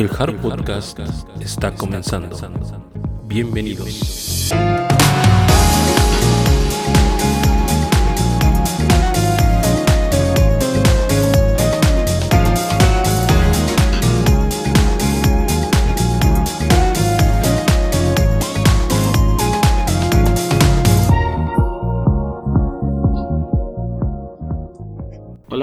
El Hard Podcast está comenzando. Bienvenidos.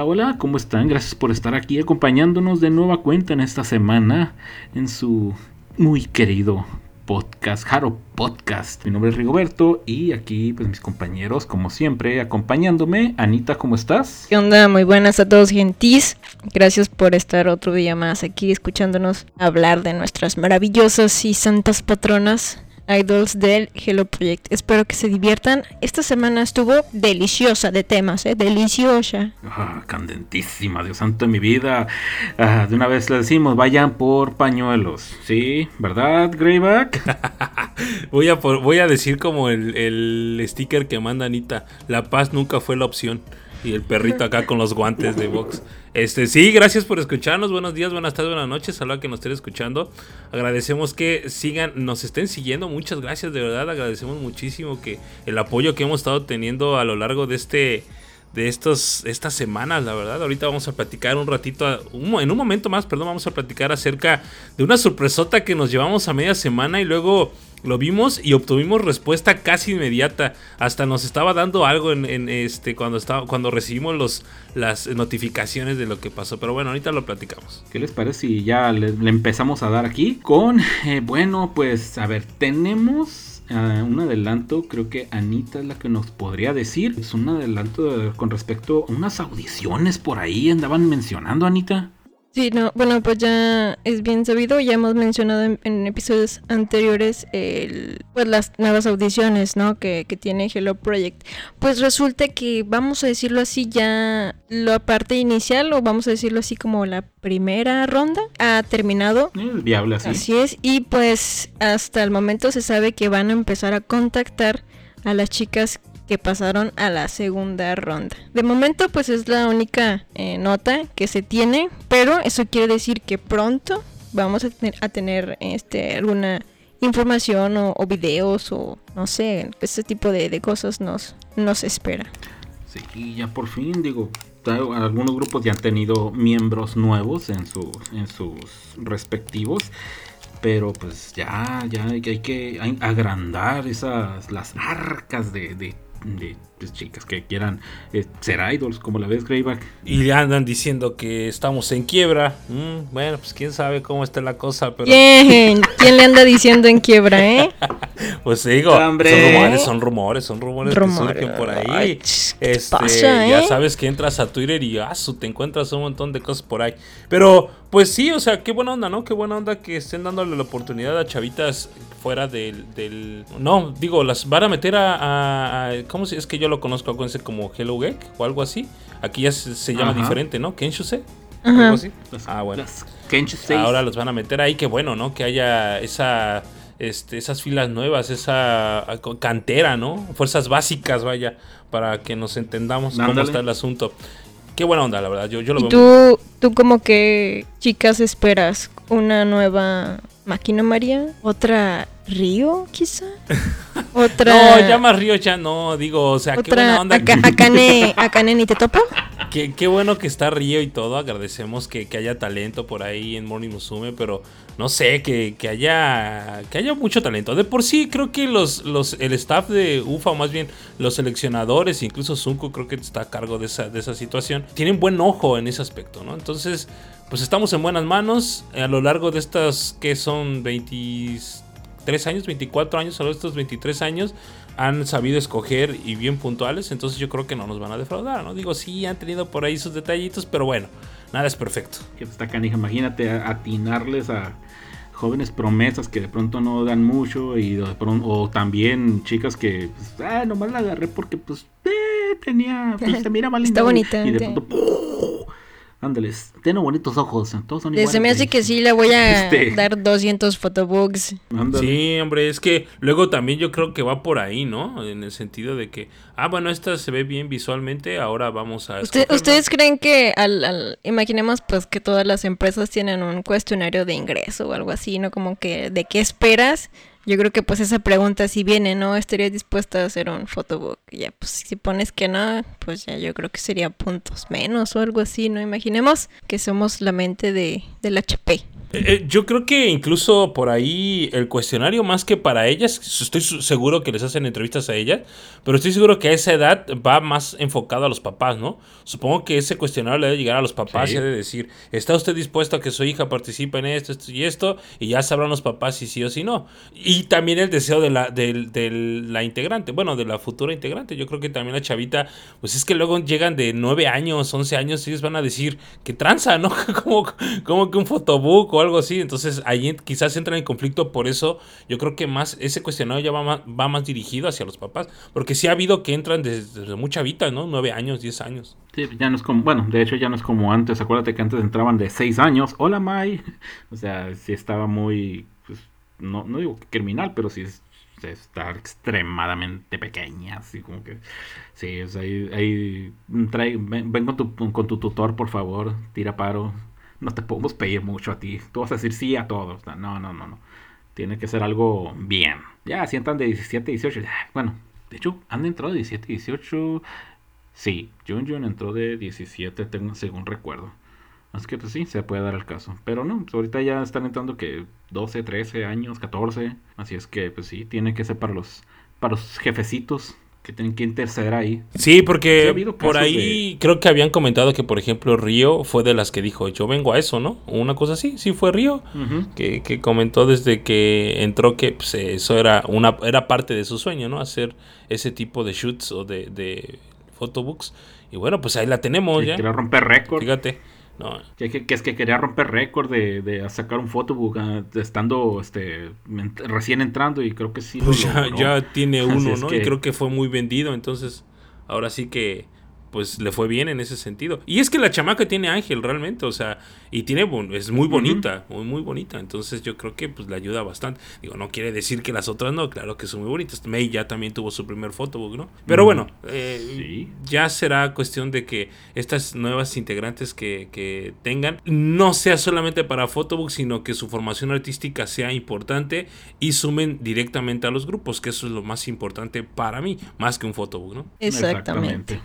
Hola, ¿cómo están? Gracias por estar aquí acompañándonos de nueva cuenta en esta semana en su muy querido podcast, Jaro Podcast. Mi nombre es Rigoberto y aquí pues mis compañeros como siempre acompañándome. Anita, ¿cómo estás? ¿Qué onda? Muy buenas a todos gentis. Gracias por estar otro día más aquí escuchándonos hablar de nuestras maravillosas y santas patronas idols del Hello Project. Espero que se diviertan. Esta semana estuvo deliciosa de temas, ¿eh? Deliciosa. Ah, candentísima, Dios santo de mi vida. Ah, de una vez le decimos, vayan por pañuelos. ¿Sí? ¿Verdad, Greyback? voy, a por- voy a decir como el, el sticker que manda Anita. La paz nunca fue la opción. Y el perrito acá con los guantes de box. Este, sí, gracias por escucharnos. Buenos días, buenas tardes, buenas noches. A que nos estén escuchando. Agradecemos que sigan, nos estén siguiendo. Muchas gracias, de verdad. Agradecemos muchísimo que el apoyo que hemos estado teniendo a lo largo de este. De estos, estas semanas, la verdad. Ahorita vamos a platicar un ratito, en un momento más, perdón, vamos a platicar acerca de una sorpresota que nos llevamos a media semana y luego lo vimos y obtuvimos respuesta casi inmediata. Hasta nos estaba dando algo en, este cuando estaba cuando recibimos los las notificaciones de lo que pasó. Pero bueno, ahorita lo platicamos. ¿Qué les parece si ya le, empezamos a dar aquí con, eh, bueno, pues a ver, tenemos ah, un adelanto, creo que Anita es la que nos podría decir, es un adelanto de- con respecto a unas audiciones por ahí, andaban mencionando, Anita. Sí, no, bueno, pues ya es bien sabido, ya hemos mencionado en, en episodios anteriores el, pues las nuevas audiciones, ¿no? Que, que tiene Hello Project. Pues resulta que, vamos a decirlo así, ya la parte inicial, o vamos a decirlo así como la primera ronda, ha terminado. Es viable así. Así es, y pues hasta el momento se sabe que van a empezar a contactar a las chicas que pasaron a la segunda ronda. De momento pues es la única eh, nota que se tiene, pero eso quiere decir que pronto vamos a tener, a tener este, alguna información o, videos o no sé, ese tipo de, cosas nos, nos espera. Sí, ya por fin, digo, algunos grupos ya han tenido miembros nuevos en, su, en sus respectivos. Pero pues ya, ya hay que, hay que agrandar esas, las arcas de, de, pues, chicas que quieran eh, ser idols, como la ves, Greyback. Y ya andan diciendo que estamos en quiebra. Mm, bueno, pues quién sabe cómo está la cosa, pero ¿Quién? ¿Quién le anda diciendo en quiebra, eh? pues digo, ¡Hombre! son rumores, son rumores, son rumores, Rumores. que surgen por ahí. Ay, ch, ¿qué Este, pasa, ya eh? sabes que entras a Twitter y ah, su, te encuentras un montón de cosas por ahí. Pero pues sí, o sea, qué buena onda, ¿no? Qué buena onda que estén dándole la oportunidad a chavitas fuera del, del... no, digo, las van a meter a, a- a- ¿cómo se es que yo lo conozco acuérdense como Hello Geek o algo así? Aquí ya se, se llama Ajá. diferente, ¿no? Kenshuse. Ajá. Algo así. Las- Ah, bueno. Ahora los van a meter ahí, qué bueno, ¿no? Que haya esa, este, esas filas nuevas, esa ah, cantera, ¿no? Fuerzas básicas, vaya, para que nos entendamos cómo está el asunto. Qué buena onda, la verdad. Yo, yo lo ¿Y veo. tú, tú como que, chicas, esperas una nueva Máquina María? ¿Otra Río, quizá? ¿Otra...? No, ya más río ya no, digo, o sea, qué buena ¿Otra onda. Aka- Akane, Akane ni te topo? Qué, qué bueno que está Río y todo. Agradecemos que, que haya talento por ahí en Morning Musume, pero no sé, que, que haya que haya mucho talento. De por sí, creo que los, los el staff de UFA, o más bien los seleccionadores, incluso Sunko, creo que está a cargo de esa, de esa situación, tienen buen ojo en ese aspecto, ¿no? Entonces, pues estamos en buenas manos a lo largo de estas que son 23 años, 24 años, a lo largo de estos 23 años han sabido escoger y bien puntuales, entonces yo creo que no nos van a defraudar, ¿no? Digo, sí, han tenido por ahí sus detallitos, pero bueno, nada es perfecto. Que está canija, imagínate atinarles a jóvenes promesas que de pronto no dan mucho y de pronto, o también chicas que pues, ah, nomás la agarré porque pues eh, tenía pues, se miraba linda Está bonita, y de pronto ¡pum! Ándeles, tiene bonitos ojos, todos son Se iguales. me hace que sí le voy a Este. dar 200 photobooks. Ándale. Sí, hombre, es que luego también yo creo que va por ahí, ¿no? En el sentido de que, ah, bueno, esta se ve bien visualmente, ahora vamos a... Usted-. ¿Ustedes creen que al, al- imaginemos pues que todas las empresas tienen un cuestionario de ingreso o algo así, ¿no? Como que de qué esperas? Yo creo que pues esa pregunta si viene, ¿no? ¿Estarías dispuesta a hacer un photobook? Ya, pues si pones que no, pues ya yo creo que sería puntos menos o algo así, ¿no? Imaginemos que somos la mente de, del HP. Eh, eh, yo creo que incluso por ahí el cuestionario más que para ellas, estoy seguro que les hacen entrevistas a ellas, pero estoy seguro que a esa edad va más enfocado a los papás, ¿no? Supongo que ese cuestionario le debe llegar a los papás Sí. y ha de decir, ¿está usted dispuesto a que su hija participe en esto, esto y esto? Y ya sabrán los papás si sí o si no. Y también el deseo de la, de la integrante, bueno, de la futura integrante. Yo creo que también la chavita, pues es que luego llegan de 9 años, 11 años, y ellos van a decir, que tranza, ¿no? como, como que un fotobook algo así. Entonces ahí quizás entran en conflicto, por eso yo creo que más ese cuestionario ya va más, va más dirigido hacia los papás. Porque sí ha habido que entran desde, muy chavita, ¿no? 9 años, 10 años. Sí, ya no es como, bueno, de hecho ya no es como antes. Acuérdate que antes entraban de 6 años. Hola, Mai. O sea, sí estaba muy, pues, no, no digo criminal, pero sí es, está extremadamente pequeña. Así como que, sí, ahí, ahí, trae, ven, ven con, tu, con tu tutor, por favor, tira paro. No te podemos pedir mucho a ti. Tú vas a decir sí a todos. No, no, no, no. Tiene que ser algo bien. Ya, si entran de 17, 18. ya, Bueno, de hecho, han entrado de 17, 18. Sí, Jun Jun entró de 17, tengo, según recuerdo. Así que pues sí, se puede dar el caso. Pero no, pues ahorita ya están entrando que 12, 13 años, 14. Así es que pues sí, tiene que ser para los, para los jefecitos que tienen que interceder ahí. Sí, Sí, porque ha por ahí creo que habían comentado que, por ejemplo, Río fue de las que dijo, yo vengo a eso, ¿no? Una cosa así, sí fue Río. Que, que comentó desde que entró que pues, eso era una era parte de su sueño, ¿no? Hacer ese tipo de shoots o de, de photobooks. Y bueno, pues ahí la tenemos Que ya. quería romper récord. Fíjate. No, Que, que- que es que quería romper récord de, de sacar un photobook ah, estando este recién entrando y creo que sí lo pues ya, logró. ya tiene uno, ¿no? que- Y creo que fue muy vendido, entonces ahora sí que pues le fue bien en ese sentido. Y es que la chamaca tiene ángel realmente, o sea, y tiene es muy bonita, muy muy bonita, entonces yo creo que pues le ayuda bastante. Digo, no quiere decir que las otras no, claro que son muy bonitas. May ya también tuvo su primer photobook, ¿no? Pero bueno, eh, sí. ya será cuestión de que estas nuevas integrantes que, que tengan no sea solamente para photobook, sino que su formación artística sea importante y sumen directamente a los grupos, que eso es lo más importante para mí, más que un photobook, ¿no? Exactamente.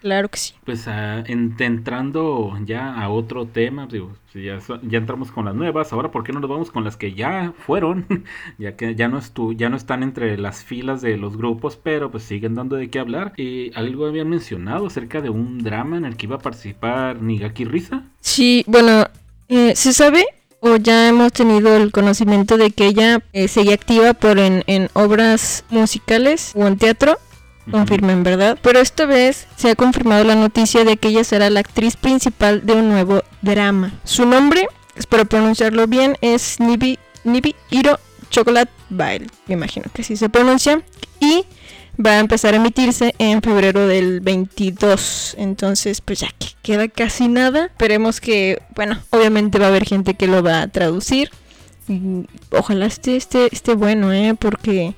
Claro que sí. Pues ah, en- entrando ya a otro tema, digo, ya, ya entramos con las nuevas, ahora ¿por qué no nos vamos con las que ya fueron? ya que ya no, estu ya no están entre las filas de los grupos, pero pues siguen dando de qué hablar. Y algo habían mencionado acerca de un drama en el que iba a participar Nigaki Risa. Sí, bueno, eh, ¿se sabe o ya hemos tenido el conocimiento de que ella eh, seguía activa por en, en obras musicales o en teatro? Confirmen, ¿verdad? Pero esta vez se ha confirmado la noticia de que ella será la actriz principal de un nuevo drama. Su nombre, espero pronunciarlo bien, es Nibi, Nibi Hiro Chocolate Baile. Me imagino que así se pronuncia. Y va a empezar a emitirse en febrero del 22. Entonces, pues ya que queda casi nada. Esperemos que, bueno, obviamente va a haber gente que lo va a traducir. Y ojalá esté, esté, esté bueno, ¿eh? Porque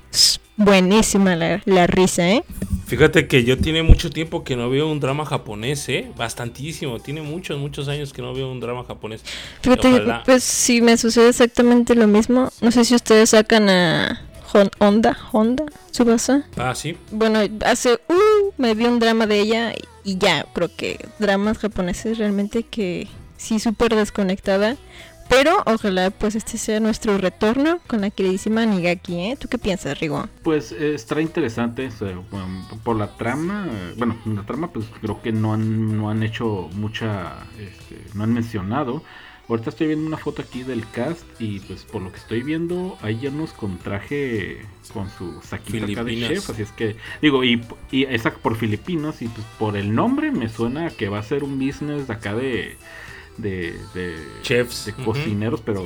buenísima la, la risa, ¿eh? Fíjate que yo tiene mucho tiempo que no veo un drama japonés, ¿eh? Bastantísimo, tiene muchos, muchos años que no veo un drama japonés. Fíjate, Ojalá. pues sí, me sucede exactamente lo mismo. No sé si ustedes sacan a Hon- Honda, Honda, Tsubasa. Ah, sí. Bueno, hace, uh, me vi un drama de ella y ya, creo que dramas japoneses realmente que sí, súper desconectada. Pero ojalá pues este sea nuestro retorno con la queridísima Nigaki, ¿eh? ¿Tú qué piensas, Rigo? Pues eh, estará interesante um, por la trama. eh, Bueno, la trama pues creo que no han, no han hecho mucha, este, no han mencionado. Ahorita estoy viendo una foto aquí del cast y pues por lo que estoy viendo hay llenos con traje con su saquito acá de chef, así es que digo y, y esa por filipinos y pues por el nombre me suena que va a ser un business de acá de de, de Chefs. de cocineros, pero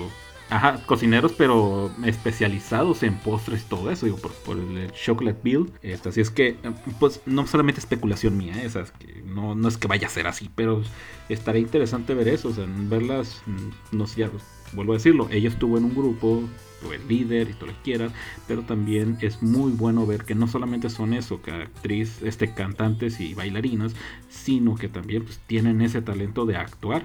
ajá, cocineros pero especializados en postres y todo eso, digo, por, por el Chocolate Bill. Este, así es que, eh, pues, no solamente especulación mía, esa es que no, no es que vaya a ser así, pero estaría interesante ver eso, o sea, verlas, no sé, ya, vuelvo a decirlo, ella estuvo en un grupo, el líder y todo lo que quieras, pero también es muy bueno ver que no solamente son eso, que actriz, este, cantantes y bailarinas, sino que también pues, tienen ese talento de actuar.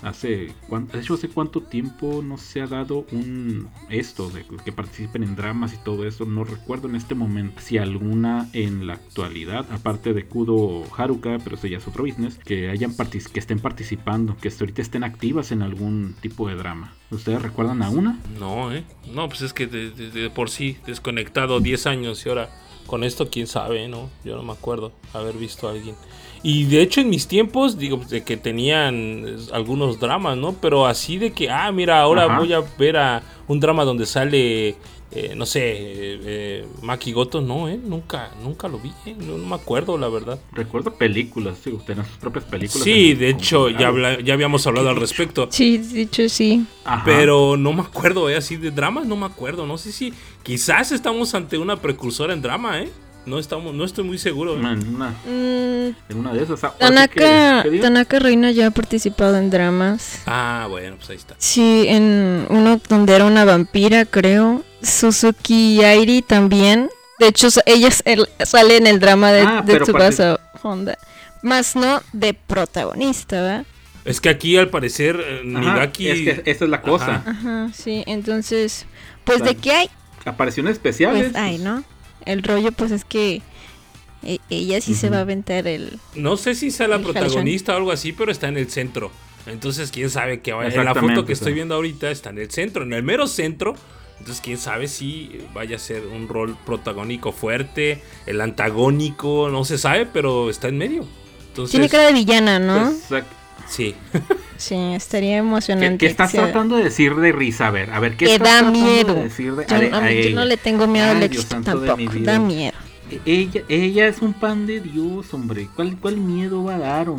hace, de hecho, hace cuánto tiempo no se ha dado un esto de que participen en dramas y todo eso. No recuerdo en este momento si alguna en la actualidad, aparte de Kudo Haruka, pero eso ya es otro business, que hayan que estén participando, que ahorita estén activas en algún tipo de drama. ¿Ustedes recuerdan a una? No, ¿eh? No, pues es que de, por sí, desconectado 10 años y ahora con esto, quién sabe, ¿no? Yo no me acuerdo haber visto a alguien. Y de hecho en mis tiempos, digo, de que tenían algunos dramas, ¿no? Pero así de que, ah, mira, ahora voy a ver a un drama donde sale eh, no sé, eh, eh, Maki Goto, no, eh, nunca, nunca lo vi, eh, no, me acuerdo, la verdad. Recuerdo películas, sí, usted sus propias películas. Sí, de hecho, ya, ya habíamos hablado al respecto. Sí, de hecho, sí. Pero no me acuerdo, eh, así de dramas, no me acuerdo, no sé si quizás estamos ante una precursora en drama, eh. No estamos, no estoy muy seguro. en, una, mm. en, una, de esas. Tanaka, Tanaka Reina ya ha participado en dramas. Ah, bueno, pues ahí está. Sí, en uno donde era una vampira, creo. Suzuki Airi también. De hecho, ella sale en el drama de, ah, Tsubasa Honda. Más no de protagonista, ¿verdad? Es que aquí al parecer eh, Nigaki... Es que esta es la cosa. Ajá, sí, entonces... Pues de qué hay... Apariciones especiales. Pues hay, ¿no? El rollo pues es que e, ella sí se va a aventar el... No sé si sea la protagonista o algo así, pero está en el centro. Entonces, quién sabe qué vaya. En la foto que estoy viendo ahorita está en el centro, en el mero centro. Entonces, quién sabe si vaya a ser un rol protagónico fuerte, el antagónico, no se sabe, pero está en medio. Entonces, Tiene cara de villana, ¿no? Pues, sí. sí, estaría emocionante. ¿Qué, estás tratando de decir de risa? A ver, a ver, ¿qué que da miedo. De decir de, yo, no le tengo miedo al tampoco, da miedo. Ella, ella es un pan de Dios, hombre. ¿Cuál, cuál miedo va a dar? No,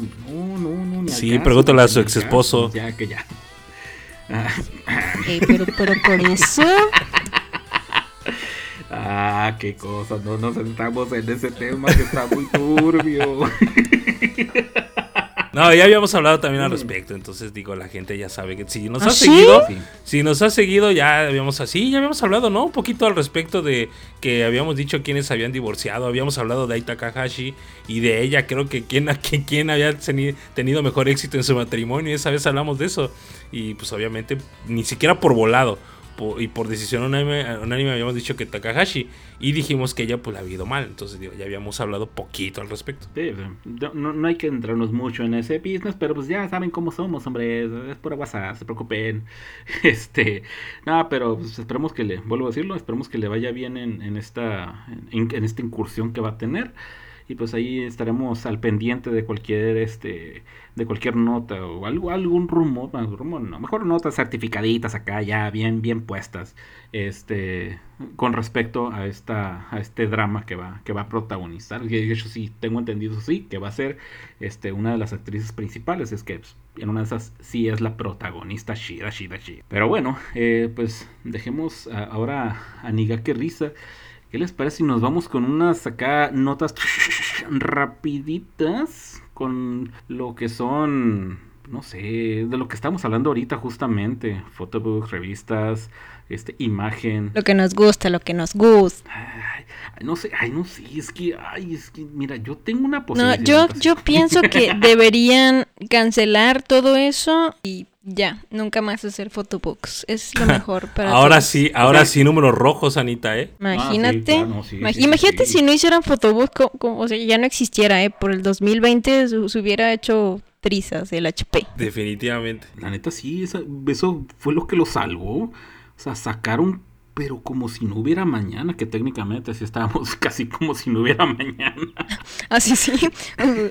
no, no. Ni sí, pregúntale a su ex esposo. Ya, que ya. Eh, pero, pero por eso. Ah, qué cosa. No nos sentamos en ese tema que está muy turbio. No, ya habíamos hablado también al respecto, entonces digo, la gente ya sabe que si nos ¿Ah, ha seguido, si nos ha seguido ya habíamos así, ya habíamos hablado, ¿no? Un poquito al respecto de que habíamos dicho quiénes habían divorciado, habíamos hablado de Aita Takahashi y de ella, creo que quién, quién había tenido mejor éxito en su matrimonio, esa vez hablamos de eso y pues obviamente ni siquiera por volado y por decisión unánime, habíamos dicho que Takahashi y dijimos que ella pues la había ido mal, entonces ya habíamos hablado poquito al respecto. no, hay que entrarnos mucho en ese business, pero pues ya saben cómo somos, hombre, es por WhatsApp, se preocupen. Este, nada, pero pues, esperemos que le, vuelvo a decirlo, esperemos que le vaya bien en, en esta en esta incursión que va a tener y pues ahí estaremos al pendiente de cualquier este de cualquier nota o algo algún rumor, rumor no, mejor notas certificaditas acá ya bien bien puestas este con respecto a esta a este drama que va que va a protagonizar. De hecho sí tengo entendido sí que va a ser este una de las actrices principales. Es que pues, en una de esas sí es la protagonista Shira Shira Shira. Pero bueno eh, pues dejemos ahora a Nigake Risa. ¿Qué les parece si nos vamos con unas acá notas rapiditas con lo que son, no sé, de lo que estamos hablando ahorita justamente, photobooks, revistas, este, imagen. Lo que nos gusta, lo que nos gusta. no sé, ay, no sé, es que, ay, es que, mira, yo tengo una posibilidad. No, yo, yo pienso que deberían cancelar todo eso y ya, nunca más hacer photobooks. Es lo mejor para Ahora sí, ahora sí números rojos, Anita, ¿eh? Imagínate. imagínate si no hicieran photobooks, como, o sea, ya no existiera, ¿eh? Por el 2020 se, hubiera hecho trizas el HP. Definitivamente. La neta sí, eso, eso fue lo que lo salvó. O sea, sacaron pero como si no hubiera mañana, que técnicamente así estábamos casi como si no hubiera mañana. Así sí.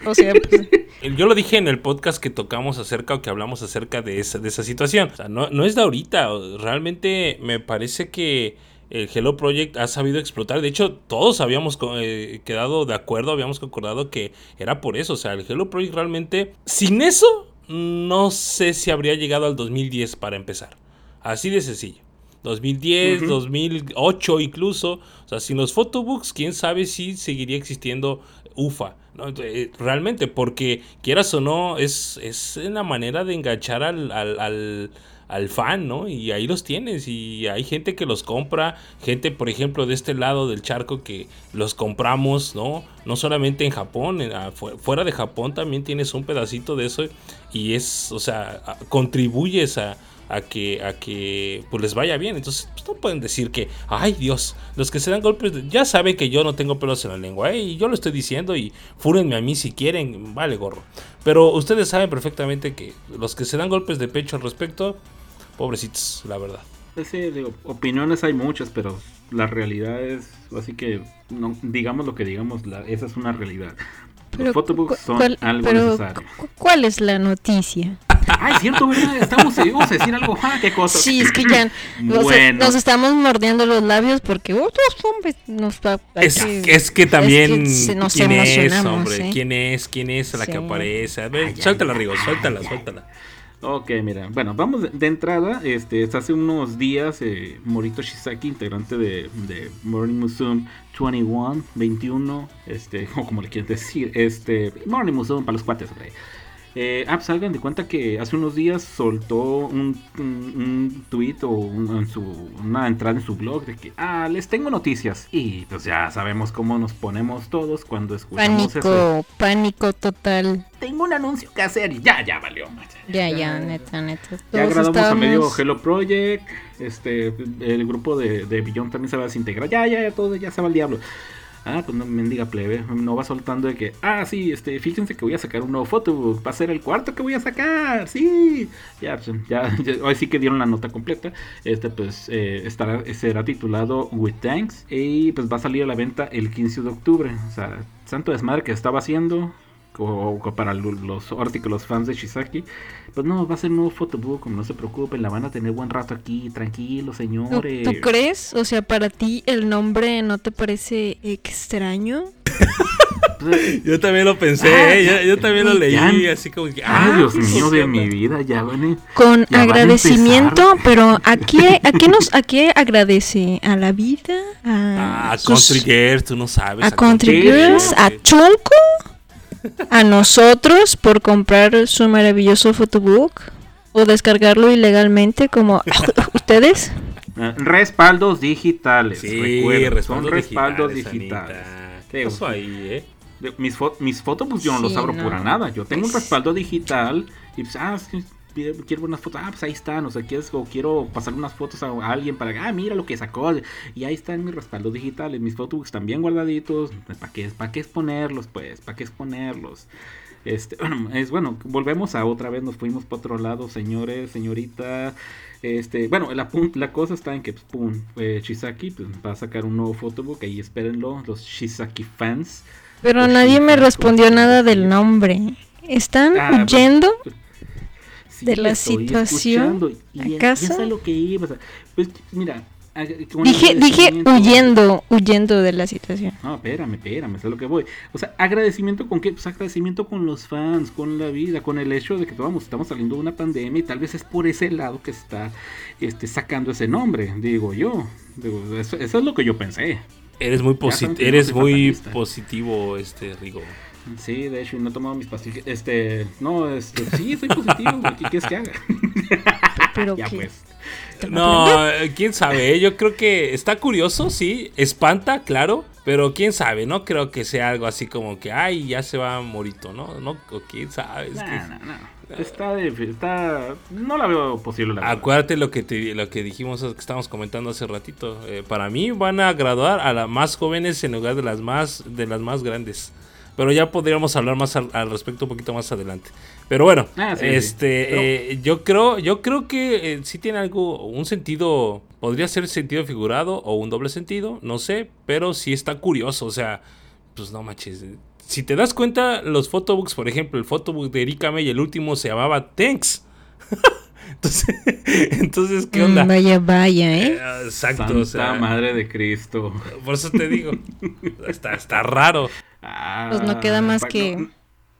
o sea, pues... Yo lo dije en el podcast que tocamos acerca o que hablamos acerca de esa, de esa situación. O sea, no, no es de ahorita. Realmente me parece que el Hello Project ha sabido explotar. De hecho, todos habíamos eh, quedado de acuerdo, habíamos concordado que era por eso. O sea, el Hello Project realmente, sin eso, no sé si habría llegado al 2010 para empezar. Así de sencillo. 2010, 2008 incluso. O sea, sin los photobooks, quién sabe si seguiría existiendo ufa. Eh, realmente, porque quieras o no, es, es una manera de enganchar al, al, al, fan, ¿no? Y ahí los tienes y hay gente que los compra, gente, por ejemplo, de este lado del charco que los compramos, ¿no? No solamente en Japón, fuera de Japón también tienes un pedacito de eso y es, o sea, contribuyes a a que, a que pues les vaya bien. Entonces, pues, no pueden decir que, ay Dios, los que se dan golpes, ya saben que yo no tengo pelos en la lengua, ¿eh? y yo lo estoy diciendo y fúrenme a mí si quieren, vale gorro. Pero ustedes saben perfectamente que los que se dan golpes de pecho al respecto, pobrecitos, la verdad. Sí, digo, opiniones hay muchas, pero la realidad es, así que no, digamos lo que digamos, la, esa es una realidad. Los photobooks son algo necesario. ¿Cuál es la noticia? Ay, cierto, ¿verdad? Estamos, vamos a decir algo. Ah, qué cosa. Sí, es que ya nos, estamos mordiendo los labios porque otros hombres nos es, que, es que también nos quién es, hombre, ¿eh? quién es, quién es la que aparece. A ver, suéltala, Rigo, suéltala, suéltala. Ok, mira, bueno, vamos de, entrada. Este, hace unos días, eh, Morito Shisaki, integrante de, de Morning Musume 21, 21, este, o como le quieres decir, este, Morning Musume para los cuates, güey. Eh, ah, pues hagan de cuenta que hace unos días soltó un, un, tweet o una entrada en su blog de que, ah, les tengo noticias. Y pues ya sabemos cómo nos ponemos todos cuando escuchamos pánico, eso. Pánico total. Tengo un anuncio que hacer y ya, ya valió. Ya, ya, neta, neta. ya agradamos a medio Hello Project. Este, el grupo de, de Billon también se va a desintegrar. Ya, ya, ya, todo, ya se va al diablo. Ah, pues no mendiga plebe, no va soltando de que, ah, sí, este, fíjense que voy a sacar un nuevo foto, va a ser el cuarto que voy a sacar, sí. Ya, pues, ya, hoy sí que dieron la nota completa. Este, pues, eh, estará, será titulado With Thanks y pues va a salir a la venta el 15 de octubre. O sea, santo desmadre que estaba haciendo, o, para los, ahora los fans de Shisaki, pues no, va a ser un nuevo photobook, como no se preocupen, la van a tener buen rato aquí, tranquilo, señores. ¿Tú, crees? O sea, para ti el nombre no te parece extraño? yo también lo pensé, ah, ¿eh? yo, también lo leí, así como que... Ay, ah, Dios mío de mi vida, ya van Con agradecimiento, pero ¿a qué, a qué nos a qué agradece? ¿A la vida? ¿A, a Country Girls? Tú no sabes. ¿A, Country Girls? ¿A Chonko? A nosotros por comprar su maravilloso photobook o descargarlo ilegalmente como ustedes. Eh, respaldos digitales. Sí, respaldos, digitales. ¿Qué pasó ahí, eh? Mis, mis photobooks yo no los abro por nada. Yo tengo un respaldo digital y pues, ah, quiero unas fotos, ah, pues ahí están, o sea, quieres, o quiero pasar unas fotos a alguien para, ah, mira lo que sacó, y ahí están mis respaldos digitales, mis photobooks están bien guardaditos, ¿para qué, para qué exponerlos, pues? ¿Para qué exponerlos? Este, bueno, es bueno, volvemos a otra vez, nos fuimos para otro lado, señores, señorita. Este, bueno, la, la cosa está en que, pues, pum, eh, Shisaki pues, va a sacar un nuevo photobook, ahí espérenlo, los Shisaki fans. Pero nadie me respondió nada del nombre. ¿Están ah, huyendo? Pues, de la situación. Y, ¿Acaso? lo que iba. Pues mira, Dije, dije huyendo, huyendo de la situación. No, espérame, espérame, es lo que voy. O sea, agradecimiento con qué? Pues agradecimiento con los fans, con la vida, con el hecho de que vamos, estamos saliendo de una pandemia y tal vez es por ese lado que está este, sacando ese nombre, digo yo. eso, es lo que yo pensé. Eres muy, eres muy positivo, este Rigo. Sí, de hecho, no he tomado mis pastillas. Este, no, este, sí, soy positivo, ¿qué quieres que haga? Pero ya pues. No, quién sabe, yo creo que está curioso, sí, espanta, claro, pero quién sabe, no creo que sea algo así como que, ay, ya se va Morito, ¿no? No, quién sabe. no, no, no. Está, está, no la veo posible. La Acuérdate lo que te, lo que dijimos, que estábamos comentando hace ratito. Eh, para mí van a graduar a las más jóvenes en lugar de las más, de las más grandes. Pero ya podríamos hablar más al, respecto un poquito más adelante. Pero bueno, ah, este, eh, yo creo, yo creo que eh, sí tiene algo, un sentido, podría ser sentido figurado o un doble sentido, no sé, pero sí está curioso, o sea, pues no manches. Si te das cuenta, los photobooks, por ejemplo, el photobook de Erika May, el último se llamaba Thanks. Entonces, entonces, ¿qué onda? vaya, vaya, ¿eh? eh exacto. o sea, madre de Cristo. Por eso te digo, está, está raro. pues no queda más ah, que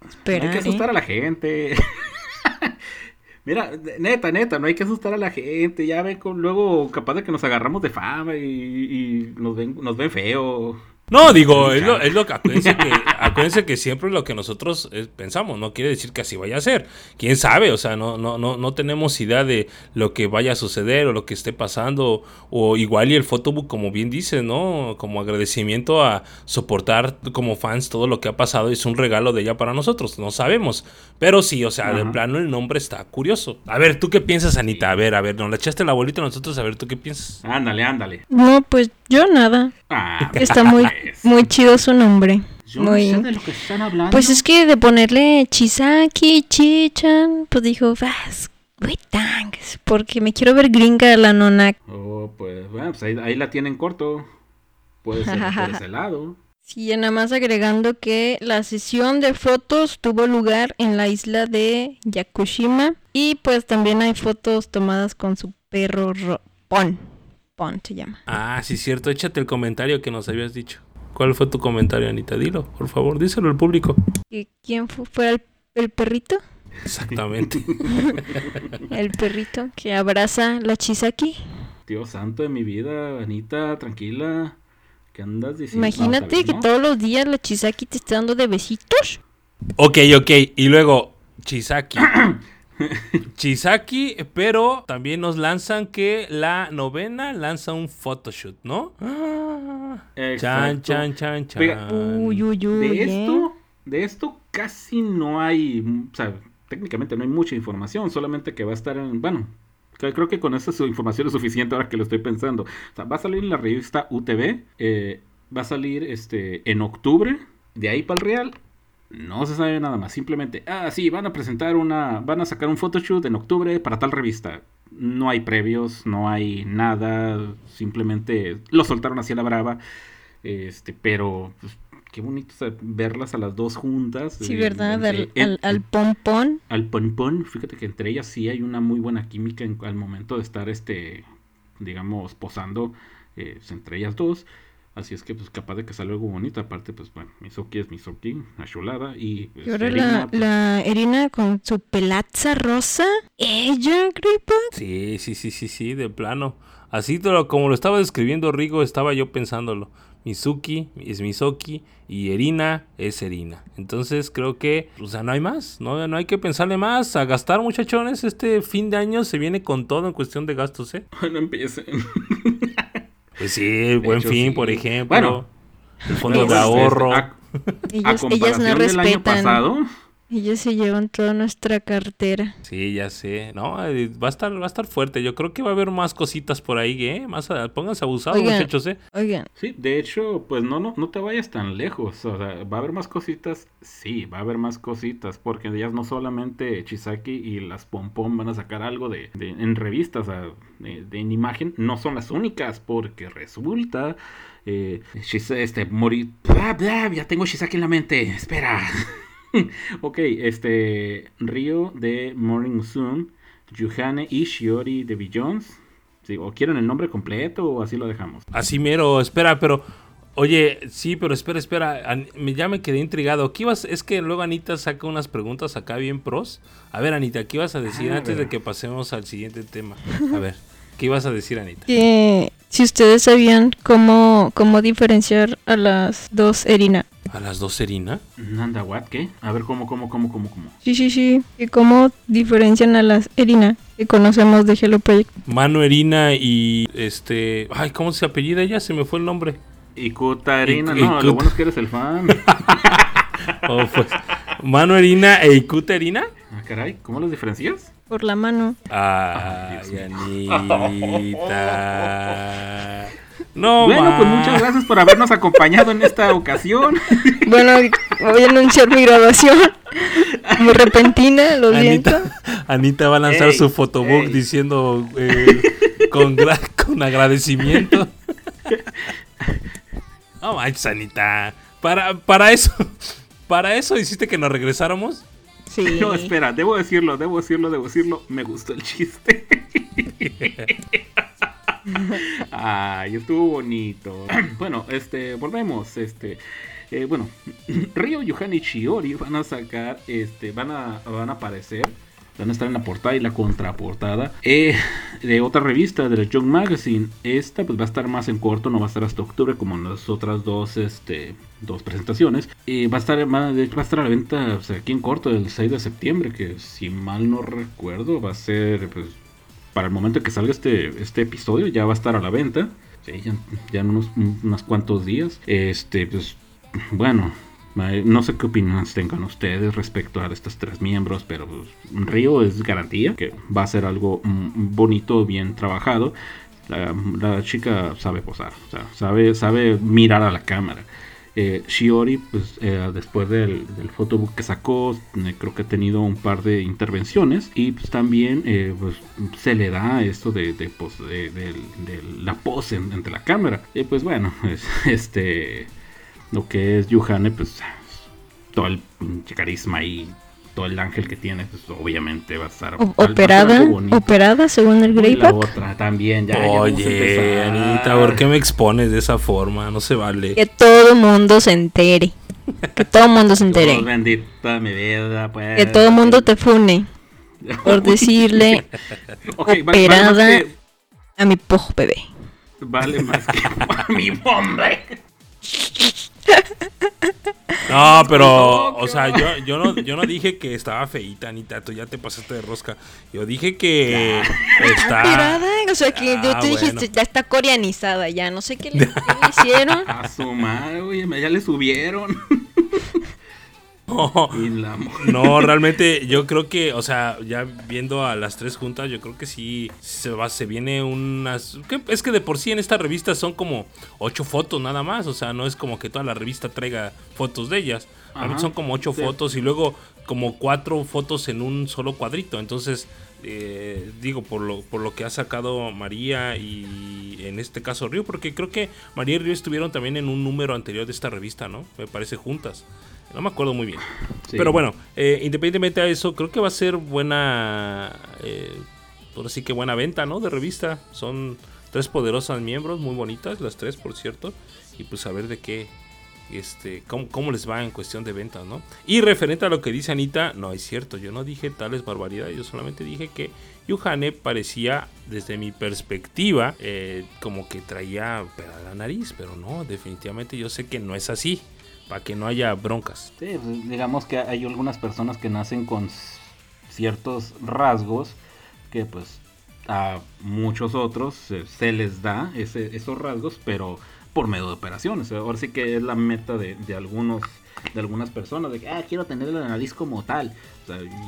esperar. No hay que asustar ¿eh? a la gente. Mira, neta, neta, no hay que asustar a la gente. Ya ven, con, luego capaz de que nos agarramos de fama y, nos, ven, nos ven feo. No, digo, es lo, es lo que, acuérdense que, acuérdense que siempre lo que nosotros eh, pensamos, no quiere decir que así vaya a ser. Quién sabe, o sea, no, no, no, no tenemos idea de lo que vaya a suceder o lo que esté pasando. O igual y el photobook, como bien dice, ¿no? Como agradecimiento a soportar como fans todo lo que ha pasado. Es un regalo de ella para nosotros, no sabemos. Pero sí, o sea, de plano el nombre está curioso. A ver, ¿tú qué piensas, Anita? A ver, a ver, nos le echaste la bolita a nosotros, a ver, ¿tú qué piensas? Ándale, ándale. No, pues yo nada. Ah, Está muy, muy chido su nombre. yo no Muy... sé de lo que están hablando. Pues es que de ponerle Chisaki, Chichan, pues dijo, vas, güey, thanks, porque me quiero ver gringa la nona. Oh, pues, bueno, pues ahí, ahí la tienen corto. Puede ser por ese lado. Sí, y nada más agregando que la sesión de fotos tuvo lugar en la isla de Yakushima y pues también hay fotos tomadas con su perro Ro- Pon. Pon se llama. Ah, sí, cierto. Échate el comentario que nos habías dicho. ¿Cuál fue tu comentario, Anita? Dilo, por favor, díselo al público. ¿Y ¿Quién fu- fue el, el perrito? Exactamente. El perrito que abraza la Chisaki. Dios santo de mi vida, Anita, tranquila. ¿Qué andas diciendo? Imagínate que ¿no? todos los días la Chisaki te está dando de besitos. ok, ok. Y luego, Chisaki. Chisaki, pero también nos lanzan que la novena lanza un photoshoot, ¿no? Ah, Chan, chan, chan, chan. Uy, uy, uy. De ¿eh? esto, de esto casi no hay, o sea, técnicamente no hay mucha información, solamente que va a estar en, bueno, creo que con esa su información es suficiente ahora que lo estoy pensando. O sea, va a salir en la revista UTV, eh, va a salir este en octubre, de ahí para el Real. No se sabe nada más, simplemente, ah, sí, van a presentar una, van a sacar un photoshoot en octubre para tal revista. No hay previos, no hay nada, simplemente lo soltaron así a la brava. Este, pero pues, qué bonito verlas a las dos juntas. Sí, eh, ¿verdad? entre- Al, al, pompón. al pon-pon, fíjate que entre ellas sí hay una muy buena química en- al momento de estar, este, digamos, posando eh, entre ellas dos. Así es que, pues, capaz de que salga algo bonito. Aparte, pues, bueno, Misoki es Misoki, una chulada. Y, pues, Y ahora Erina, la, pues, la Erina con su pelaza rosa. Ella, Gripa. Sí, sí, sí, sí, sí, de plano. Así te lo- como lo estaba describiendo Rigo, estaba yo pensándolo. Mizuki es Misoki y Erina es Erina. Entonces creo que, o sea, no hay más, no, no hay que pensarle más. A gastar, muchachones, este fin de año se viene con todo en cuestión de gastos, ¿eh? no empiecen. Pues sí, el buen hecho, fin, sí. por ejemplo. Bueno. el fondo de Pues, ahorro. este, a, a Ellas, ellas comparación no del año respetan. pasado, Ellas se llevan toda nuestra cartera. Sí, ya sé. No, eh, va a estar, va a estar fuerte. Yo creo que va a haber más cositas por ahí, ¿eh? Más, a- pónganse abusados, Oigan. muchachos, ¿eh? Oigan, Sí, de hecho, pues no, no, no te vayas tan lejos. O sea, va a haber más cositas. Sí, va a haber más cositas. Porque ellas no solamente Chisaki y las Pompom van a sacar algo de, de- en revistas, o sea, de, de- en imagen. No son las únicas. Porque resulta. Eh, este, Mori. Bla, bla, ya tengo Shisaki en la mente. Espera. ok, este. Ryo de Morning Musume. Yuhane y Shiori de Jones. Sí, o quieren el nombre completo o así lo dejamos. Así mero, espera, pero. Oye, sí, pero espera, espera. Ya me quedé intrigado. ¿Qué ibas? Es que luego Anita saca unas preguntas acá bien pros. A ver, Anita, ¿qué ibas a decir Ah, antes de que pasemos al siguiente tema? A ver, ¿qué ibas a decir, Anita? que si ustedes sabían cómo, cómo diferenciar a las dos Erina. ¿A las dos Serina? Nanda, what? ¿Qué? A ver, ¿cómo, cómo, cómo, cómo, cómo? Sí, sí, sí. Y cómo diferencian a las Erina que conocemos de Hello Project. Manu Erina y este. Ay, ¿cómo se apellida ella? Se me fue el nombre. Y y no, lo bueno es que eres el fan. Oh, pues. Manu Erina e Ikuta Erina. ah, caray, ¿cómo los diferencias? Por la mano. Ay, Dios Anita. No, bueno, pues muchas gracias por habernos acompañado en esta ocasión. Bueno, voy a anunciar mi graduación. Muy repentina, lo siento. Anita, Anita va a lanzar Ey, su fotobook ey. diciendo eh, con, gra- con agradecimiento. No manches, Anita. Para, para eso, para eso hiciste que nos regresáramos. No, espera, debo decirlo, debo decirlo, debo decirlo. Me gustó el chiste. Ay, estuvo bonito. Bueno, este, volvemos, este. eh, bueno, Ryo, Yuhan y Shiori van a sacar, este, van a, van a aparecer van a estar en la portada y la contraportada eh, de otra revista de la Young Magazine. Esta pues va a estar más en corto, no va a estar hasta octubre como en las otras dos, este, dos presentaciones. Va a estar va a estar a la venta aquí en corto el 6 de septiembre, que si mal no recuerdo va a ser pues para el momento que salga este, este episodio ya va a estar a la venta. ya, en unos, unos cuantos días. Este, pues, bueno, no sé qué opiniones tengan ustedes respecto a estos tres miembros, pero Río es garantía que va a ser algo mm, bonito, bien trabajado. La, chica sabe posar, sabe, sabe mirar a la cámara. Eh, Shiori, pues eh, después del, del, photobook que sacó, eh, creo que ha tenido un par de intervenciones y pues también pues, se le da esto de, de, la pose entre la cámara. Y pues bueno, este lo que es Yuhane, pues todo el carisma y todo el ángel que tiene, pues obviamente va a estar operada, operada según el Greyback. La otra también, ya. Oye, Anita, ¿por qué me expones de esa forma? No se vale. Que todo el mundo se entere. Que todo el mundo se entere. bendita mi vida, pues. Que todo el mundo te fune. Por decirle operada a mi pojo bebé. Vale más que a mi hombre. No, pero, o sea, yo, yo, no, yo no dije que estaba feita, Anita, tú ya te pasaste de rosca. Yo dije que está... O sea, que yo ah, te dije, ya está coreanizada, ya no sé qué le, hicieron. A su madre, ya le subieron. No, realmente yo creo que, o sea, ya viendo a las tres juntas, yo creo que sí se va, se viene unas. es que de por sí en esta revista son como ocho fotos nada más, o sea, no es como que toda la revista traiga fotos de ellas. son como ocho fotos y luego como cuatro fotos en un solo cuadrito. Entonces, eh, digo, por lo, por lo que ha sacado María y en este caso Río, porque creo que María y Río estuvieron también en un número anterior de esta revista, ¿no? Me parece juntas. No me acuerdo muy bien. Pero bueno, eh, independientemente de eso, creo que va a ser buena. Eh, por así que buena venta, ¿no? De revista. Son tres poderosas miembros, muy bonitas, las tres, por cierto. Y pues a ver de qué. Este, cómo, les va en cuestión de ventas, ¿no? Y referente a lo que dice Anita, no es cierto, yo no dije tales barbaridades, yo solamente dije que Yuhane parecía, desde mi perspectiva, eh, como que traía la nariz, pero no, definitivamente yo sé que no es así para que no haya broncas. Sí, pues, digamos que hay algunas personas que nacen con ciertos rasgos que pues a muchos otros se, les da esos rasgos, pero por medio de operaciones. Ahora sí que es la meta de, algunos de algunas personas de que ah, quiero tener la nariz como tal.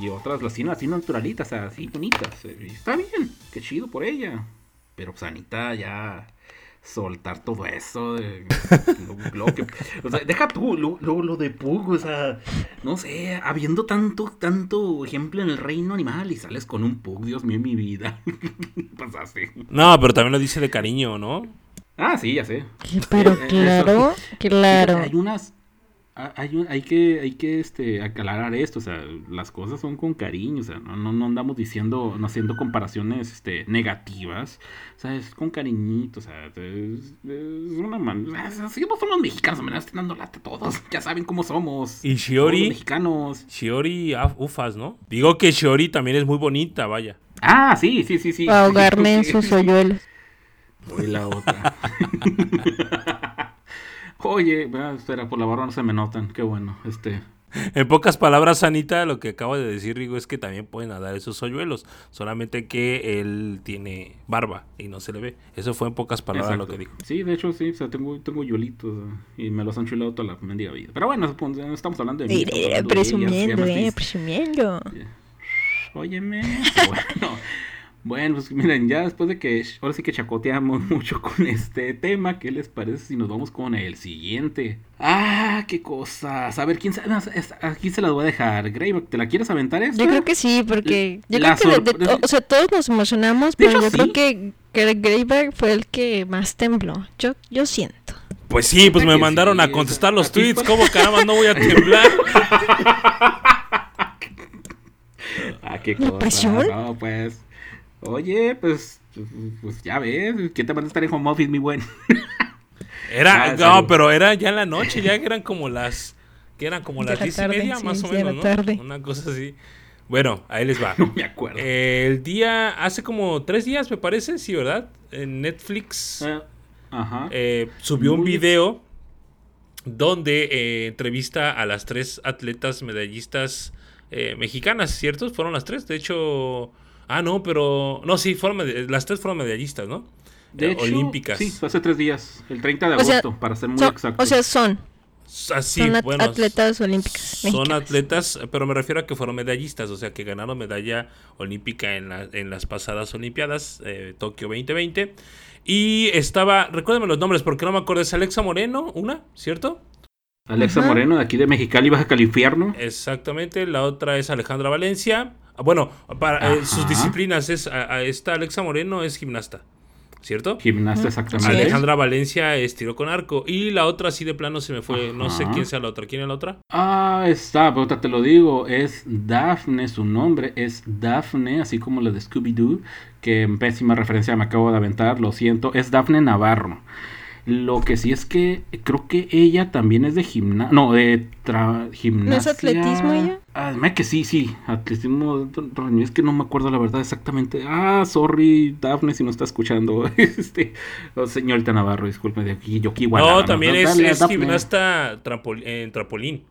y otras las tienen así naturalitas, así bonitas. Está bien, qué chido por ella. Pero Sanita pues, ya soltar todo eso. o sea, deja tú lo, lo, de Pug, o sea, no sé, habiendo tanto, tanto ejemplo en el reino animal y sales con un Pug, Dios mío, mi vida. Pasaste. No, pero también lo dice de cariño, ¿no? Ah, sí, ya sé. Pero claro, claro. Hay unas, hay, hay que, hay que este, aclarar esto, o sea, las cosas son con cariño, o sea, no, no, andamos diciendo, no haciendo comparaciones este, negativas, o sea, es con cariñito, o sea, es, una manera, así no somos mexicanos, me están dando lata todos, ya saben cómo somos. Y Shiori, mexicanos. Shiori, ufas, ¿no? Digo que Shiori también es muy bonita, vaya. Ah, sí, sí, sí, sí. ahogarme en sus hoyuelos. Voy la otra. Oye, espera, por la barba no se me notan, qué bueno, este... En pocas palabras, Anita, lo que acaba de decir Rigo es que también pueden nadar esos hoyuelos, solamente que él tiene barba y no se le ve. Eso fue en pocas palabras lo que dijo. Sí, de hecho sí, o sea, tengo, tengo hoyuelitos y me los han chulado toda la mendiga vida. Pero bueno, estamos hablando de... Mí, presumiendo, eh, presumiendo. Óyeme. Bueno, bueno, pues miren, ya después de que ahora sí que chacoteamos mucho con este tema, ¿qué les parece si nos vamos con el siguiente? Ah, qué cosas. A ver, ¿quién sabe? Aquí se las voy a dejar. Greyback, ¿te la quieres aventar esta? Yo creo que sí, porque yo creo que o sea, todos nos emocionamos, pero yo creo que, que Greyback fue el que más tembló. Yo, yo siento. Pues sí, pues me mandaron a contestar los tweets. ¿Cómo caramba no voy a temblar? ah, qué cosa. No, pues. Oye, pues, pues ya ves, ¿quién te manda a estar en home office, mi buen? Era, ah, no, pero era ya en la noche, ya eran como las, que eran como las diez y media más o menos, ¿no? Una cosa así. Bueno, ahí les va. No me acuerdo. Eh, el día, hace como tres días me parece, sí, ¿verdad? En Netflix Eh, ajá. eh, subió un video donde eh, entrevista a las tres atletas medallistas eh, mexicanas, ¿cierto? Fueron las tres, de hecho... Ah, no, pero... No, sí, fueron las tres fueron medallistas, ¿no? de Eh, hecho, olímpicas. Sí, hace tres días. El 30 de O sea, agosto, para ser muy Son- exacto. o sea, son. Así, son at- bueno, atletas olímpicas. Son mexicanas. atletas, pero me refiero a que fueron medallistas, o sea, que ganaron medalla olímpica en, la- en las pasadas Olimpiadas, eh, Tokio 2020. Y estaba, recuérdenme los nombres, porque no me acuerdo, es Alexa Moreno, una, ¿cierto? Alexa Ajá. Moreno, de aquí de Mexicali, Baja California. Exactamente, la otra es Alejandra Valencia. Ah, Bueno, para eh, sus disciplinas es, a- a esta Alexa Moreno es gimnasta, ¿cierto? Gimnasta, exactamente. Alejandra Valencia es tiro con arco. Y la otra así de plano se me fue, no sé quién sea la otra. ¿Quién es la otra? Ah, está, pero te lo digo, es Daphne, su nombre es Daphne, así como la de Scooby-Doo, que en pésima referencia me acabo de aventar, lo siento, es Daphne Navarro. Lo que sí es que creo que ella también es de gimnasia, no, de tra- gimnasia. atletismo ella? Ah, que sí, sí, atletismo, es que no me acuerdo la verdad exactamente. Ah, sorry, Daphne, si no está escuchando, este, oh, señorita Navarro, disculpe, de aquí, yo aquí igual. no, también es, Dale, es gimnasta trampol- en trampolín.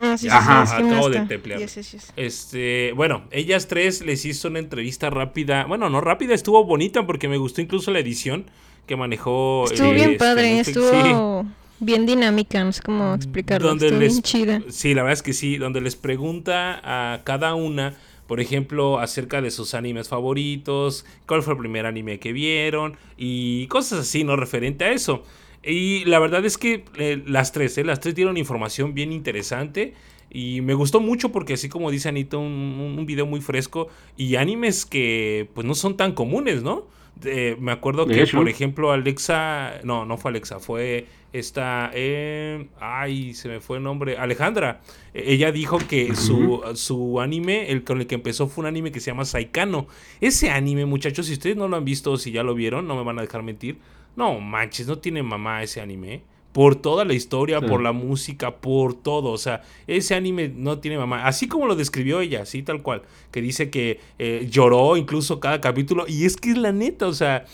Ah, sí, sí, Ajá. sí, es Acabo de teplear. Yes, yes, yes. Este, bueno, ellas tres les hizo una entrevista rápida. Bueno, no rápida, estuvo bonita porque me gustó incluso la edición que manejó. Estuvo eh, bien este, padre, estuvo bien dinámica, no sé cómo explicarlo. Donde estuvo les- bien chida. Sí, la verdad es que sí, donde les pregunta a cada una, por ejemplo, acerca de sus animes favoritos, cuál fue el primer anime que vieron y cosas así, ¿no? Referente a eso. Y la verdad es que eh, las tres, ¿eh? Las tres dieron información bien interesante. Y me gustó mucho porque así como dice Anita, un- un video muy fresco y animes que pues no son tan comunes, ¿no? Eh, me acuerdo que, por ejemplo, Alexa, no, no fue Alexa, fue esta, eh, ay, se me fue el nombre, Alejandra. Eh, Ella dijo que su, su anime, el con el que empezó fue un anime que se llama Saikano. Ese anime, muchachos, si ustedes no lo han visto o si ya lo vieron, no me van a dejar mentir. No manches, no tiene mamá ese anime. Por toda la historia, Sí. por la música, por todo. O sea, ese anime no tiene mamá. Así como lo describió ella, así tal cual. Que dice que eh, lloró incluso cada capítulo. Y es que es la neta, o sea.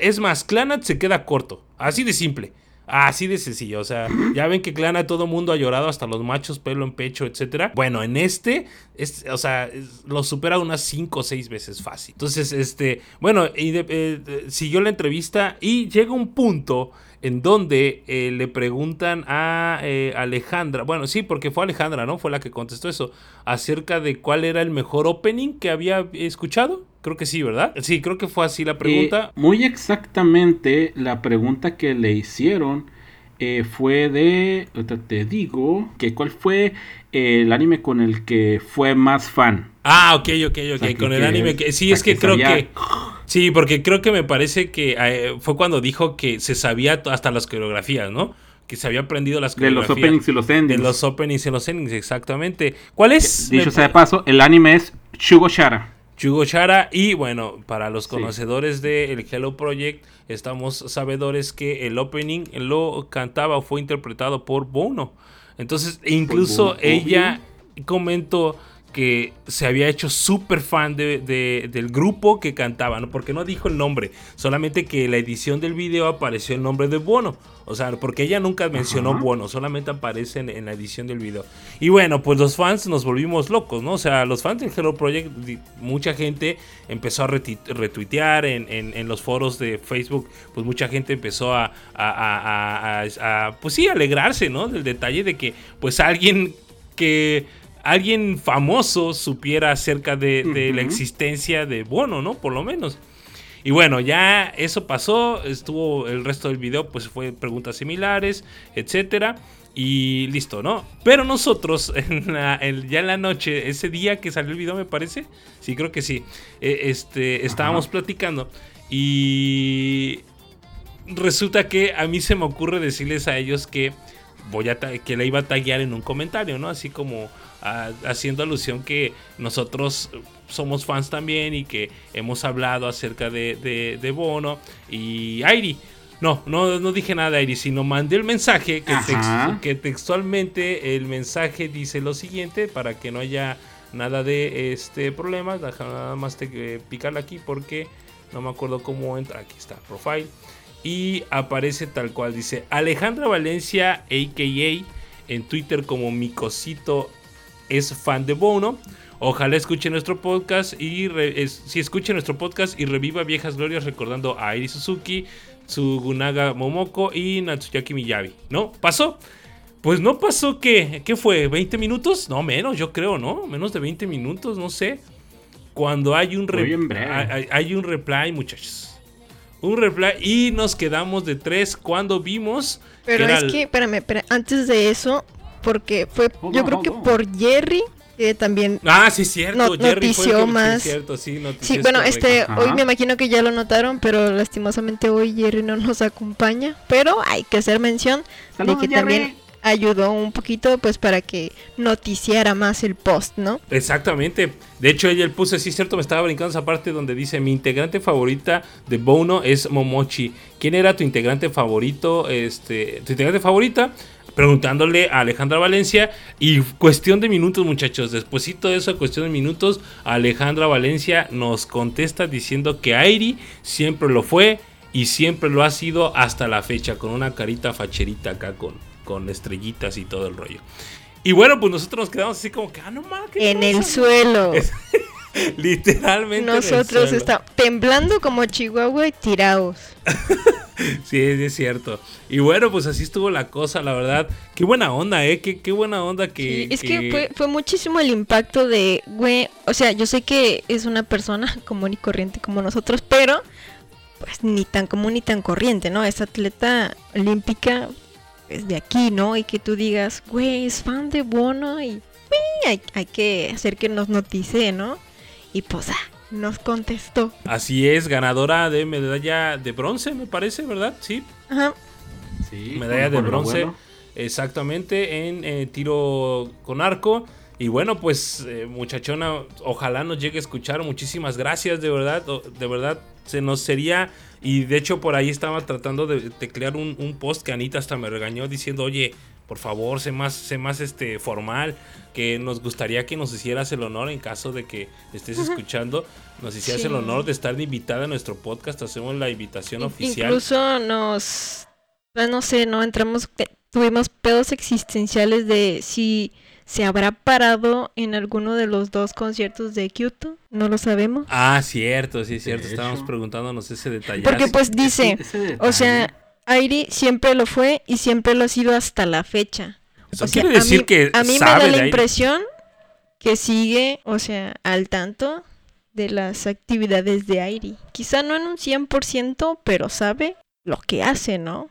Es más, Clanat se queda corto. Así de simple. Así de sencillo. O sea, ya ven que Clanat todo mundo ha llorado, hasta los machos, pelo en pecho, etcétera. Bueno, en este, es, o sea, es- lo supera unas 5 o 6 veces fácil. Entonces, este, bueno, y de- eh, de- siguió la entrevista y llega un punto en donde eh, le preguntan a eh, Alejandra, bueno, sí, porque fue Alejandra, ¿no? Fue la que contestó eso, acerca de cuál era el mejor opening que había escuchado. Creo que sí, ¿verdad? Sí, creo que fue así la pregunta. Eh, muy exactamente la pregunta que le hicieron fue de, te digo, que cuál fue el anime con el que fue más fan. Ah, ok, ok, ok, O sea, que- con el anime que... Sí, es que, que creo sabía- que... Sí, porque creo que me parece que eh, fue cuando dijo que se sabía hasta las coreografías, ¿no? Que se había aprendido las De los coreografías. openings y los De endings. los openings y los endings, exactamente. ¿Cuál es? Dicho sea de pa- paso, el anime es Shugo Shara. Yugo Shara y bueno, para los Sí. conocedores del Hello Project, estamos sabedores que el opening lo cantaba o fue interpretado por Bono. Entonces, incluso Bono, ella comentó que se había hecho súper fan de, de- del grupo que cantaba, ¿no? porque no dijo el nombre, solamente que en la edición del video apareció el nombre de Bono. O sea, porque ella nunca mencionó Ajá. Bono, solamente aparece en, en la edición del video. Y bueno, pues los fans nos volvimos locos, ¿no? O sea, los fans del Hello Project, mucha gente empezó a retuitear en, en- en los foros de Facebook, pues mucha gente empezó a- a- a- a, pues sí, alegrarse, ¿no? Del detalle de que, pues alguien que alguien famoso supiera acerca de, de la existencia de Bono, ¿no? Por lo menos. Y bueno, ya eso pasó, estuvo el resto del video, pues fue preguntas similares, etcétera. Y listo, ¿no? Pero nosotros, en la- ya en la noche, ese día que salió el video, me parece. Sí, creo que sí. eh, este, estábamos platicando. Y resulta que a mí se me ocurre decirles a ellos que voy a que la iba a taggear en un comentario, ¿no? Así como haciendo alusión que nosotros somos fans también y que hemos hablado acerca de, de- de Bono y Airi. No, no, no dije nada Airi, sino mandé el mensaje que, textualmente el mensaje dice lo siguiente para que no haya nada de este problemas. Nada más te picarle aquí porque no me acuerdo cómo entra. Aquí está, profile. Y aparece tal cual. Dice Alejandra Valencia, a.k.a. en Twitter como mi cosito es fan de Bono. Ojalá escuche nuestro podcast y si escuche nuestro podcast y reviva viejas glorias recordando a Eri Suzuki, Tsugunaga Momoko y Natsuyaki Miyabi. ¿No? ¿Pasó? Pues no pasó que, ¿qué fue? ¿20 minutos? No, menos, yo creo, ¿no? Menos de 20 minutos, no sé. Cuando hay un, hay, hay un reply, muchachos. Un reply y nos quedamos de tres cuando vimos. Pero es que, espérame, antes de eso, porque fue, yo creo que por Jerry que también ah sí cierto notició más sí, cierto, sí, sí bueno este hoy me imagino que ya lo notaron pero lastimosamente hoy Jerry no nos acompaña pero hay que hacer mención de que también ayudó un poquito pues para que noticiara más el post, ¿no? Exactamente. De hecho, ella el puso, sí, cierto, me estaba brincando esa parte donde dice, mi integrante favorita de Bono es Momochi. ¿Quién era tu integrante favorito? Este, tu integrante favorita preguntándole a Alejandra Valencia y cuestión de minutos muchachos, despuésito de eso, cuestión de minutos, Alejandra Valencia nos contesta diciendo que Airi siempre lo fue y siempre lo ha sido hasta la fecha, con una carita facherita acá con, con estrellitas y todo el rollo. Y bueno, pues nosotros nos quedamos así como que, ah, no mames. En el suelo. Literalmente. Nosotros estamos temblando como Chihuahua y tirados. sí, es cierto. Y bueno, pues así estuvo la cosa, la verdad. Qué buena onda, ¿eh? Qué, qué buena onda que... es que, fue, fue, muchísimo el impacto de, güey, o sea, yo sé que es una persona común y corriente como nosotros, pero pues ni tan común ni tan corriente, ¿no? Es atleta olímpica es de aquí, ¿no? Y que tú digas, güey, es fan de Bono y hay, hay que hacer que nos notice, ¿no? Y pues, ah, nos contestó. Así es, ganadora de medalla de bronce, me parece, ¿verdad? Sí. Ajá. Sí, medalla de bronce. Exactamente, en eh, tiro con arco. Y bueno, pues eh, muchachona, ojalá nos llegue a escuchar. Muchísimas gracias, de verdad, de verdad, se nos sería... Y de hecho por ahí estaba tratando de teclear un, un post que Anita hasta me regañó diciendo, oye, por favor, sé más, sé más este, formal, que nos gustaría que nos hicieras el honor en caso de que estés escuchando, nos hicieras el honor de estar invitada a nuestro podcast, hacemos la invitación oficial. Incluso nos, no sé, no entramos, tuvimos pedos existenciales de si se habrá parado en alguno de los dos conciertos de Kyoto, no lo sabemos. Ah, cierto, sí, cierto, estábamos preguntándonos ese detalle. Porque pues dice, o sea, Airi siempre lo fue y siempre lo ha sido hasta la fecha. Eso quiere decir a mí, que a mí me da la impresión que sigue, o sea, al tanto de las actividades de Airi. Quizá no en un 100%, pero sabe lo que hace, ¿no?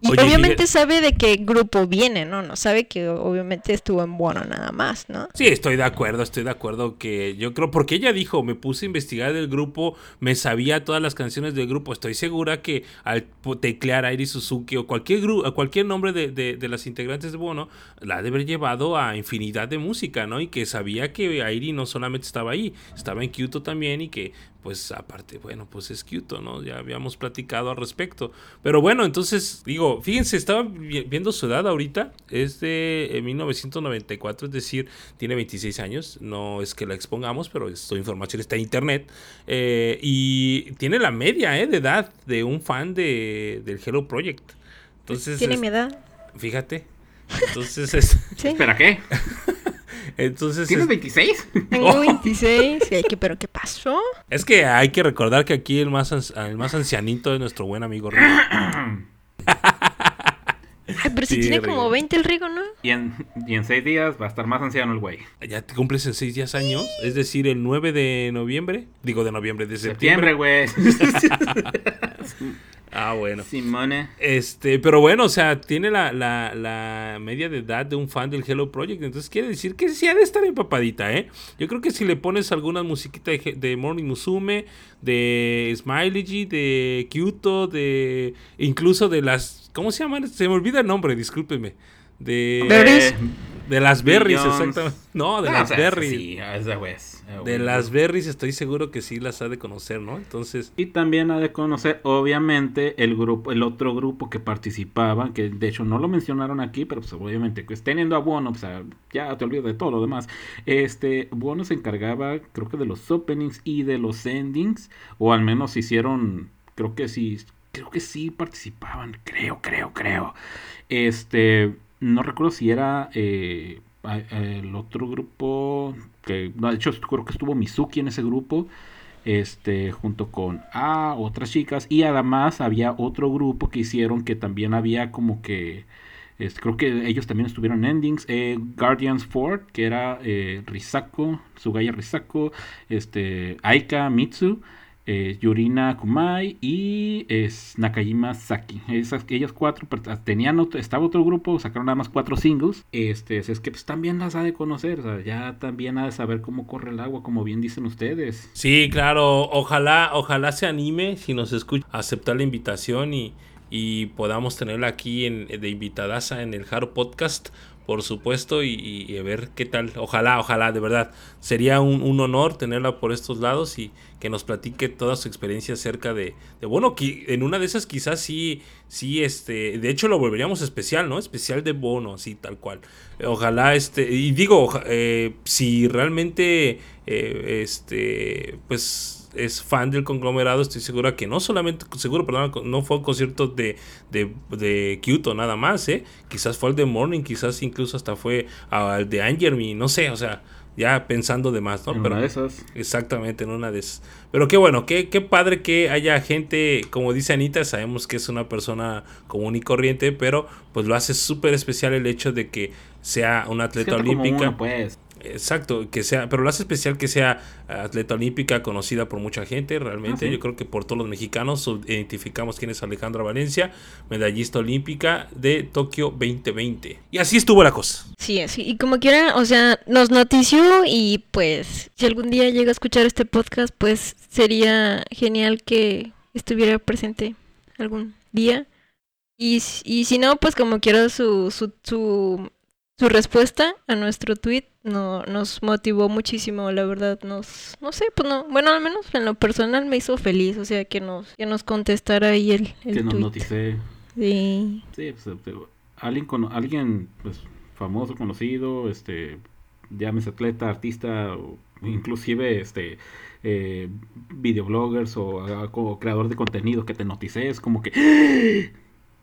Y obviamente sabe de qué grupo viene, ¿no? No sabe que obviamente estuvo en bueno nada más, ¿no? Sí, estoy de acuerdo, estoy de acuerdo que yo creo, porque ella dijo, me puse a investigar del grupo, me sabía todas las canciones del grupo, estoy segura que al teclear a Airi Suzuki o cualquier, grupo, cualquier nombre de, de, las integrantes de Bono, la ha de haber llevado a infinidad de música, ¿no? Y que sabía que Airi no solamente estaba ahí, estaba en Kyoto también y que pues aparte, bueno, pues es cute, ¿no? Ya habíamos platicado al respecto. Pero bueno, entonces, digo, fíjense, estaba viendo su edad ahorita, es de 1994, eh, es decir, tiene 26 años, no es que la expongamos, pero esta información está en internet, eh, y tiene la media eh, de edad de un fan de, del Hello Project. Entonces, tiene mi edad. Fíjate. Entonces, es... ¿Espera qué? Entonces, ¿Tienes 26? Tengo 26. ¿Pero qué pasó? Es que hay que recordar que aquí el más, el más ancianito es nuestro buen amigo Rigo. Ay, pero si tiene como 20 el Rigo, ¿no? Y en, y en 6 días va a estar más anciano el güey. Ya te cumples en 6 días años, es decir, el 9 de noviembre. Digo de noviembre, de septiembre. Septiembre, güey. Ah, bueno. Simone. Este, pero bueno, o sea, tiene la, la, la, media de edad de un fan del Hello Project. Entonces quiere decir que sí ha de estar empapadita, ¿eh? Yo creo que si le pones alguna musiquita de, Morning Musume, de Smiley, de Kyoto, de. incluso de las. ¿Cómo se llaman? Se me olvida el nombre, discúlpeme. De. De las berries, exactamente. No, de Ah, las o sea, berries. Sí, esa pues. De las berries estoy seguro que sí las ha de conocer, ¿no? Entonces, Y también ha de conocer, obviamente, el grupo, el otro grupo que participaba, que de hecho no lo mencionaron aquí, pero pues obviamente, pues teniendo a Bono, pues ya te olvidas de todo lo demás. Este, Bono se encargaba, creo que de los openings y de los endings, o al menos hicieron, creo que sí, creo que sí participaban, creo, creo, creo. Este, no recuerdo si era eh, el otro grupo, que no, de hecho creo que estuvo Mizuki en ese grupo este junto con a otras chicas. Y además había otro grupo que hicieron que también había como que creo que ellos también estuvieron en endings eh, Guardians Ford que era eh, Risako Sugaya Risako este Aika Mitsu eh, Yurina Kumai y es Nakajima Saki. Esas, cuatro per- tenían otro- estaba otro grupo, sacaron nada más cuatro singles. Este, es que pues también las ha de conocer, o sea, ya también ha de saber cómo corre el agua, como bien dicen ustedes. sí, claro, ojalá, ojalá se anime si nos escucha aceptar la invitación y, y podamos tenerla aquí en, de invitadaza en el Haro Podcast, por supuesto, y, y- ver qué tal. Ojalá, ojalá, de verdad. Sería un, honor tenerla por estos lados y que nos platique toda su experiencia acerca de, de bueno, qui- en una de esas quizás sí, sí, este, de hecho lo volveríamos especial, ¿no? Especial de bono, así tal cual. Ojalá, este, y digo, eh, si realmente, eh, este, pues es fan del conglomerado, estoy segura que no solamente, seguro, perdón, no fue un concierto de, de, de Kyoto nada más, ¿eh? Quizás fue el de Morning, quizás incluso hasta fue al de Angermy, no sé, o sea, ya pensando de más, ¿no? En Pero, una de esas. Exactamente, en una de esas. Pero qué bueno, qué, qué padre que haya gente, como dice Anita, sabemos que es una persona común y corriente, pero pues lo hace súper especial el hecho de que sea una atleta olímpica. uno, pues. Exacto, que sea, pero lo hace especial que sea atleta olímpica conocida por mucha gente, realmente. Yo creo que por todos los mexicanos identificamos quién es Alejandra Valencia, medallista olímpica de Tokio 2020. Y así estuvo la cosa. Sí, así. Y como quiera, o sea, nos notició y pues si algún día llega a escuchar este podcast, pues sería genial que estuviera presente algún día. Y, y si no, pues como quiera su, su, su, su respuesta a nuestro tweet no, nos motivó muchísimo, la verdad. Nos, no sé, pues no, bueno, al menos en lo personal me hizo feliz, o sea, que nos, que nos contestara ahí el, el Que nos tweet. noticé. Sí. Sí, pues, eh, alguien, cono- alguien pues, famoso, conocido, este, llámese atleta, artista, o inclusive este, eh, videobloggers o, ah, o creador de contenido que te notice, es como que...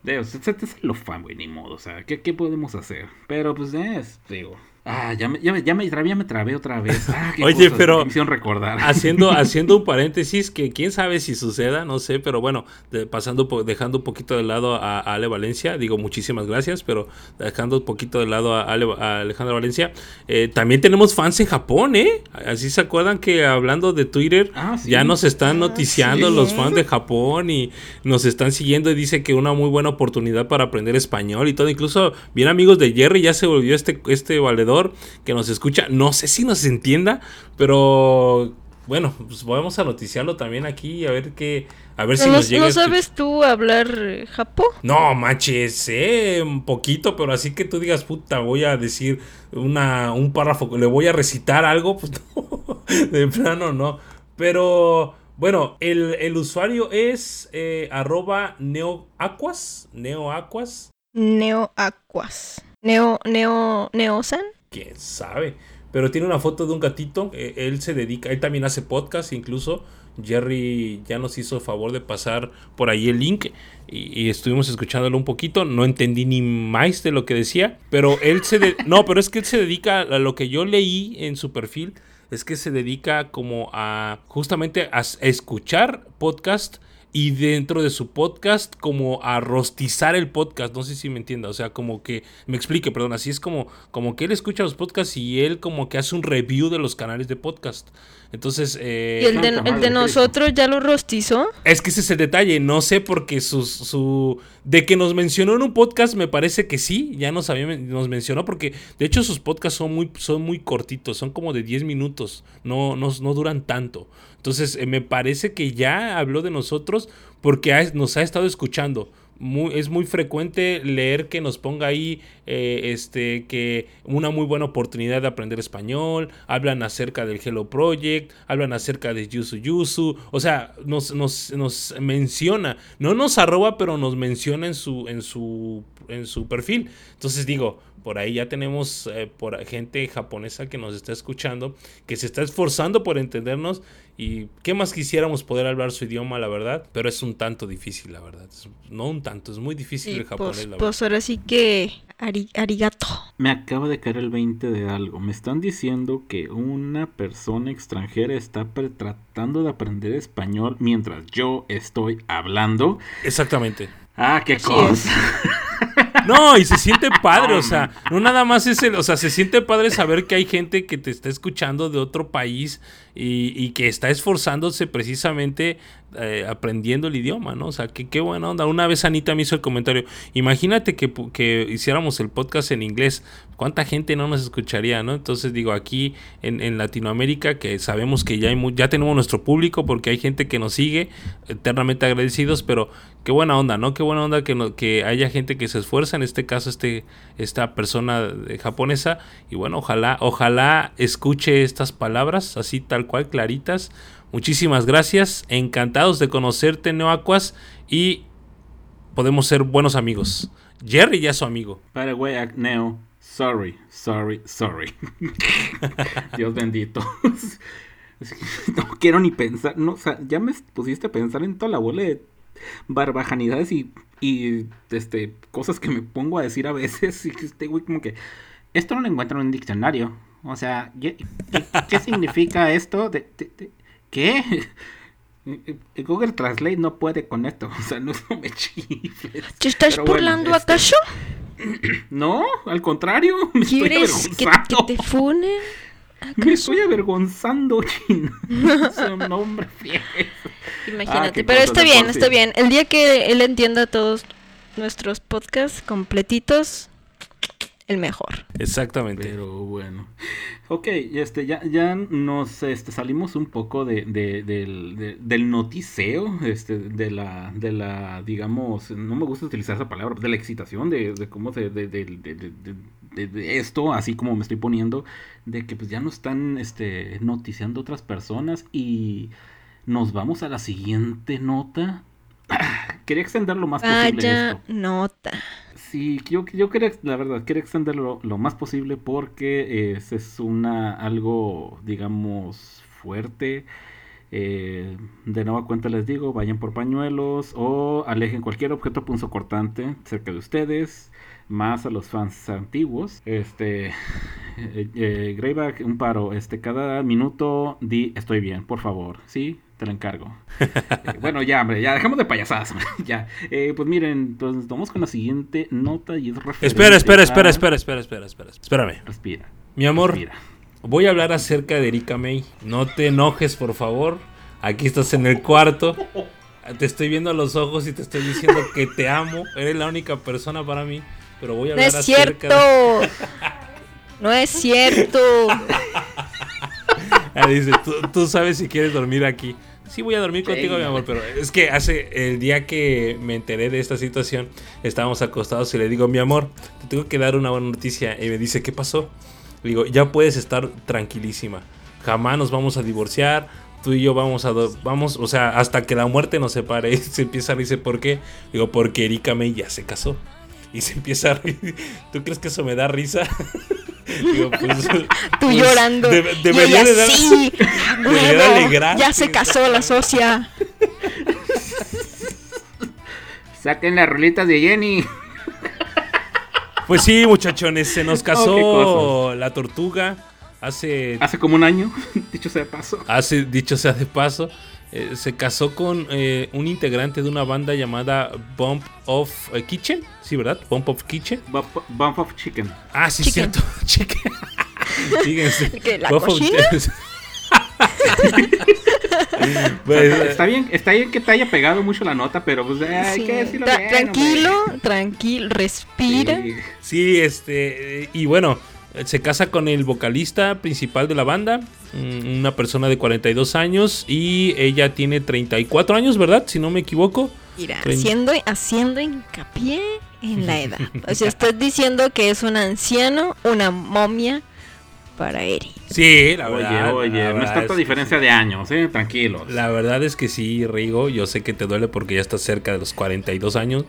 Digo, se, se, se lo fan, güey, ni modo, o sea, ¿qué, qué podemos hacer? Pero pues es, digo... Ah, ya me, ya me, ya me, trabé, ya me trabé otra vez. Ah, qué Oye, cosas pero- me recordar. Haciendo, haciendo un paréntesis que quién sabe si suceda, no sé, pero bueno, de- pasando dejando un poquito de lado a, a Ale Valencia, digo muchísimas gracias, pero dejando un poquito de lado a, Ale- a Alejandra Valencia, eh, también tenemos fans en Japón, ¿eh? Así se acuerdan que hablando de Twitter, Ah, sí. ya nos están Ah, noticiando sí. los fans de Japón y nos están siguiendo y dice que una muy buena oportunidad para aprender español y todo. Incluso bien amigos de Jerry ya se volvió este, este valedor que nos escucha. No sé si nos entienda, pero bueno, pues vamos a noticiarlo también aquí a ver qué, a ver si ¿No, nos llega. ¿no sabes tú hablar eh, japo? No, manches, sé un poquito, pero así que tú digas, puta, voy a decir una, un párrafo, le voy a recitar algo, pues no, de plano no. Pero bueno, el, el usuario es eh, arroba neoaquas, neoaquas, Neo Aquas. Neo, Neo, Neosan. Quién sabe. Pero tiene una foto de un gatito, eh, él se dedica, él también hace podcast incluso. Jerry ya nos hizo el favor de pasar por ahí el link y, estuvimos escuchándolo un poquito. No entendí ni más de lo que decía, pero él se de- no, pero es que él se dedica a lo que yo leí en su perfil es que se dedica como a justamente a escuchar podcast y dentro de su podcast como a rostizar el podcast, no sé si me entienda, o sea, como que me explique, perdón, así es como como que él escucha los podcasts y él como que hace un review de los canales de podcast. Entonces, eh, y el de, el de nosotros ya lo rostizó. es que ese es el detalle, no sé porque su, su... De que nos mencionó en un podcast me parece que sí, ya nos, había, nos mencionó porque de hecho sus podcasts son muy, son muy cortitos, son como de 10 minutos, no, no, no duran tanto. Entonces eh, me parece que ya habló de nosotros porque nos ha estado escuchando. es muy frecuente leer que nos ponga ahí eh, este, que una muy buena oportunidad de aprender español, hablan acerca del Hello Project, hablan acerca de Yusu Yusu, o sea, nos, nos, nos menciona, no nos arroba, pero nos menciona en su, en su, en su perfil. Entonces digo, por ahí ya tenemos eh, por gente japonesa que nos está escuchando, que se está esforzando por entendernos y qué más quisiéramos poder hablar su idioma, la verdad, pero es un tanto difícil, la verdad. no un tanto, es muy difícil el japonés, pues, la pues ahora sí que arigato. Me acaba de caer el 20 de algo. Me están diciendo que una persona extranjera está tratando de aprender español mientras yo estoy hablando. Exactamente. Ah, qué cosa. No, y se siente padre, o sea, no nada más es el, o sea, se siente padre saber que hay gente que te está escuchando de otro país y, que está esforzándose precisamente eh, aprendiendo el idioma, ¿no? O sea, qué buena onda. Una vez Anita me hizo el comentario, imagínate que, que, hiciéramos el podcast en inglés, ¿cuánta gente no nos escucharía, no? Entonces digo, aquí en, en Latinoamérica, que sabemos que ya, hay, ya tenemos nuestro público porque hay gente que nos sigue, eternamente agradecidos, pero qué buena onda, ¿no? Qué buena onda que, que haya gente que se esfuerza, en este caso este, esta persona japonesa, y bueno, ojalá, ojalá escuche estas palabras así tal cual, claritas. Muchísimas gracias, encantados de conocerte, Neoacuas, y podemos ser buenos amigos. Jerry ya es su amigo. Paraguay, Neo, sorry, sorry, sorry. Dios bendito. no quiero ni pensar, ya me pusiste a pensar en toda la bola de barbajanidades y, este, cosas que me pongo a decir a veces. Y este güey, como que esto no lo encuentro en un diccionario. O sea, ¿qué, significa esto? ¿Qué? Google Translate no puede con esto. O sea, no, me chifles. ¿Te estás burlando este, acaso? No, al contrario. Me ¿Quieres que, te funen? Me estoy avergonzando, China. es un nombre fiel. Imagínate, ah, pero está bien, está bien. El día que él entienda todos nuestros podcasts completitos, el mejor. Exactamente. Pero bueno. Ok, este, ya, ya nos este, salimos un poco de, del, del, noticeo, este, de la, de la, digamos, no me gusta utilizar esa palabra, de la excitación, de, de cómo se, de, de, esto, así como me estoy poniendo, de que pues ya nos están este, noticiando otras personas y nos vamos a la siguiente nota. Quería extender lo más posible. Vaya nota. Sí, yo, yo quería, la verdad, quería extenderlo lo más posible porque es, es una algo, digamos, fuerte. Eh, de nueva cuenta les digo, vayan por pañuelos o alejen cualquier objeto punzocortante cerca de ustedes, más a los fans antiguos. Este, eh, eh, Greyback, un paro, este, cada minuto di estoy bien, por favor, ¿sí? Te lo encargo. Eh, bueno, ya, hombre, ya dejamos de payasadas. ya. Eh, pues miren, entonces vamos con la siguiente nota y es Espera, espera, espera, espera, espera, espera, espera. Espérame. Respira. Mi amor, voy a hablar acerca de Erika May. No te enojes, por favor. Aquí estás en el cuarto. Te estoy viendo a los ojos y te estoy diciendo que te amo. Eres la única persona para mí. Pero voy a hablar no es cierto. No es cierto. Ah, dice, ¿tú, sabes si quieres dormir aquí. Sí, voy a dormir contigo, mi amor, pero es que hace el día que me enteré de esta situación, estábamos acostados y le digo, mi amor, te tengo que dar una buena noticia. Y me dice, ¿qué pasó? Le digo, ya puedes estar tranquilísima. Jamás nos vamos a divorciar. Tú y yo vamos a. Vamos, o sea, hasta que la muerte nos separe. Y se empieza a reírse, ¿por qué? Digo, porque Erika May ya se casó. Y se empieza a reír. ¿Tú crees que eso me da risa? Pues, Tú pues, llorando. debería de dar, sí, Ya se casó la socia. Saquen las rolitas de Jenny. Pues sí, muchachones, se nos casó la tortuga hace... Hace como un año, dicho sea de paso. Hace, dicho sea de paso. Eh, se casó con eh, un integrante de una banda llamada Bump of eh, Kitchen, ¿sí, verdad? Bump of Kitchen. Bump, of Chicken. Ah, sí, cierto. Chicken. ¿La Bump cocina? Pues, está bien, está bien que te haya pegado mucho la nota, pero pues hay que decirlo bien, Tranquilo, tranquilo, respira. sí, este, y bueno, se casa con el vocalista principal de la banda, mm, una persona de 42 años y ella tiene 34 años, ¿verdad? Si no me equivoco. Mira, haciendo, haciendo hincapié en la edad. O sea, estás diciendo que es un anciano, una momia para Eri. Sí, la Oye, verdad. oye, la no es tanta es- diferencia de años, ¿eh? Tranquilos. La verdad es que sí, Rigo, yo sé que te duele porque ya estás cerca de los 42 años.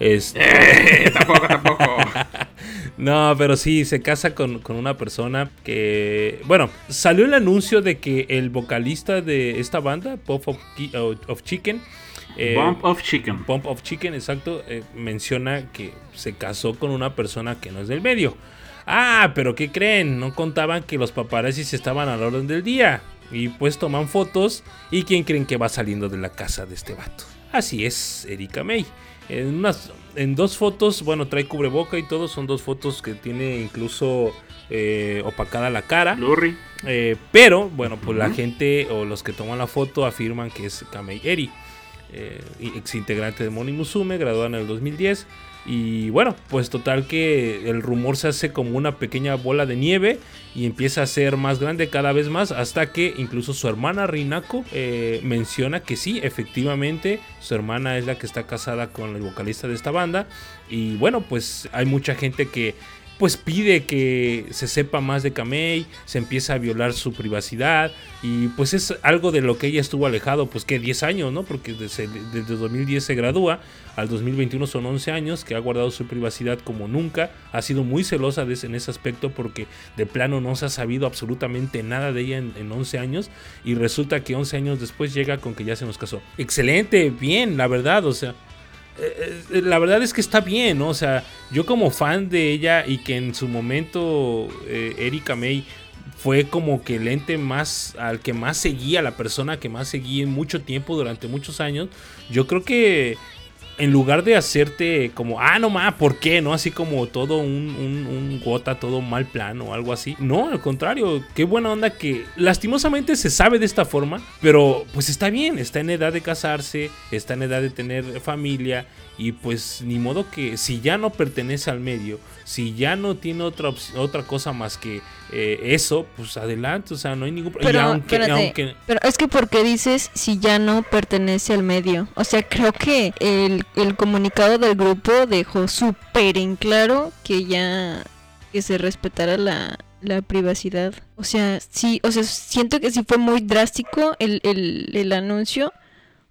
Este, Eh, tampoco, tampoco. no, pero sí, se casa con, con una persona que... Bueno, salió el anuncio de que el vocalista de esta banda, Puff of, of Chicken... eh, Bump of Chicken. Of Chicken, exacto, eh, menciona que se casó con una persona que no es del medio. Ah, pero ¿qué creen? No contaban que los paparazzis estaban a la orden del día. Y pues toman fotos. ¿Y quién creen que va saliendo de la casa de este vato? Así es, Erika May. En, unas, en dos fotos, bueno, trae cubreboca y todo. Son dos fotos que tiene incluso eh, opacada la cara. Lurry. Eh, pero, bueno, pues la gente o los que toman la foto afirman que es Kamei Eri, eh, ex integrante de Moni Musume, graduada en el 2010. Y bueno, pues total que el rumor se hace como una pequeña bola de nieve y empieza a ser más grande cada vez más hasta que incluso su hermana Rinako eh, menciona que sí, efectivamente, su hermana es la que está casada con el vocalista de esta banda. Y bueno, pues hay mucha gente que pues pide que se sepa más de Kamei, se empieza a violar su privacidad y pues es algo de lo que ella estuvo alejado, pues que 10 años, ¿no? Porque desde, desde 2010 se gradúa, al 2021 son 11 años, que ha guardado su privacidad como nunca, ha sido muy celosa de en ese aspecto porque de plano no se ha sabido absolutamente nada de ella en, en 11 años y resulta que 11 años después llega con que ya se nos casó. Excelente, bien, la verdad, o sea, eh, eh, la verdad es que está bien. O sea, yo como fan de ella y que en su momento eh, Erika May fue como que el ente más al que más seguía, la persona que más seguía en mucho tiempo durante muchos años, yo creo que en lugar de hacerte como, ah, no más, ¿por qué? ¿No? Así como todo un, un, un gota, todo mal plan o algo así. No, al contrario, qué buena onda que lastimosamente se sabe de esta forma, pero pues está bien, está en edad de casarse, está en edad de tener familia y pues ni modo que si ya no pertenece al medio, si ya no tiene otra, otra cosa más que eh, eso, pues adelante, o sea, no hay ningún problema. Pero, Y aunque, espérate, aunque pero es que porque dices si ya no pertenece al medio. O sea, creo que el, el comunicado del grupo dejó súper en claro que ya que se respetara la, la privacidad. O sea, sí, o sea, siento que sí fue muy drástico el, el, el anuncio.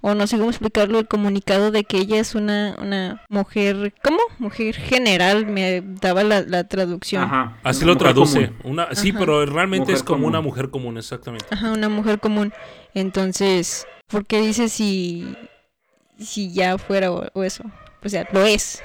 O no sé cómo explicarlo, el comunicado de que ella es una, una mujer, ¿cómo? Mujer general, me daba la, la traducción. Ajá. así Una lo traduce. común. Una, sí, Ajá. pero realmente Mujer es como común. una mujer común, exactamente. Ajá, una mujer común. Entonces, ¿por qué dice si, si ya fuera o, o eso? O sea, lo es.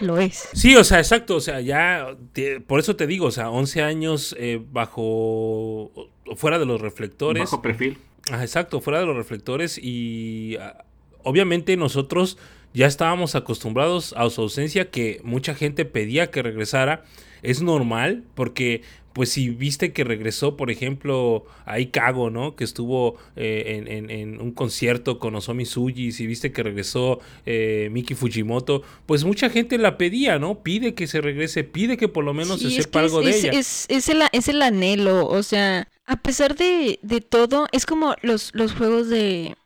Lo es. Sí, o sea, exacto, o sea, ya, te- por eso te digo, o sea, 11 años eh, bajo, fuera de los reflectores. Bajo perfil. Exacto, fuera de los reflectores y ah, obviamente nosotros ya estábamos acostumbrados a su ausencia que mucha gente pedía que regresara. Es normal porque pues si viste que regresó, por ejemplo, a Ikago, ¿no? Que estuvo eh, en, en- en un concierto con Osomi Suji, si viste que regresó eh, Miki Fujimoto, pues mucha gente la pedía, ¿no? Pide que se regrese, pide que por lo menos Sí, se es sepa algo es, de es- ella. es- es el, es el anhelo, o sea, a pesar de, de todo, es como los, los juegos de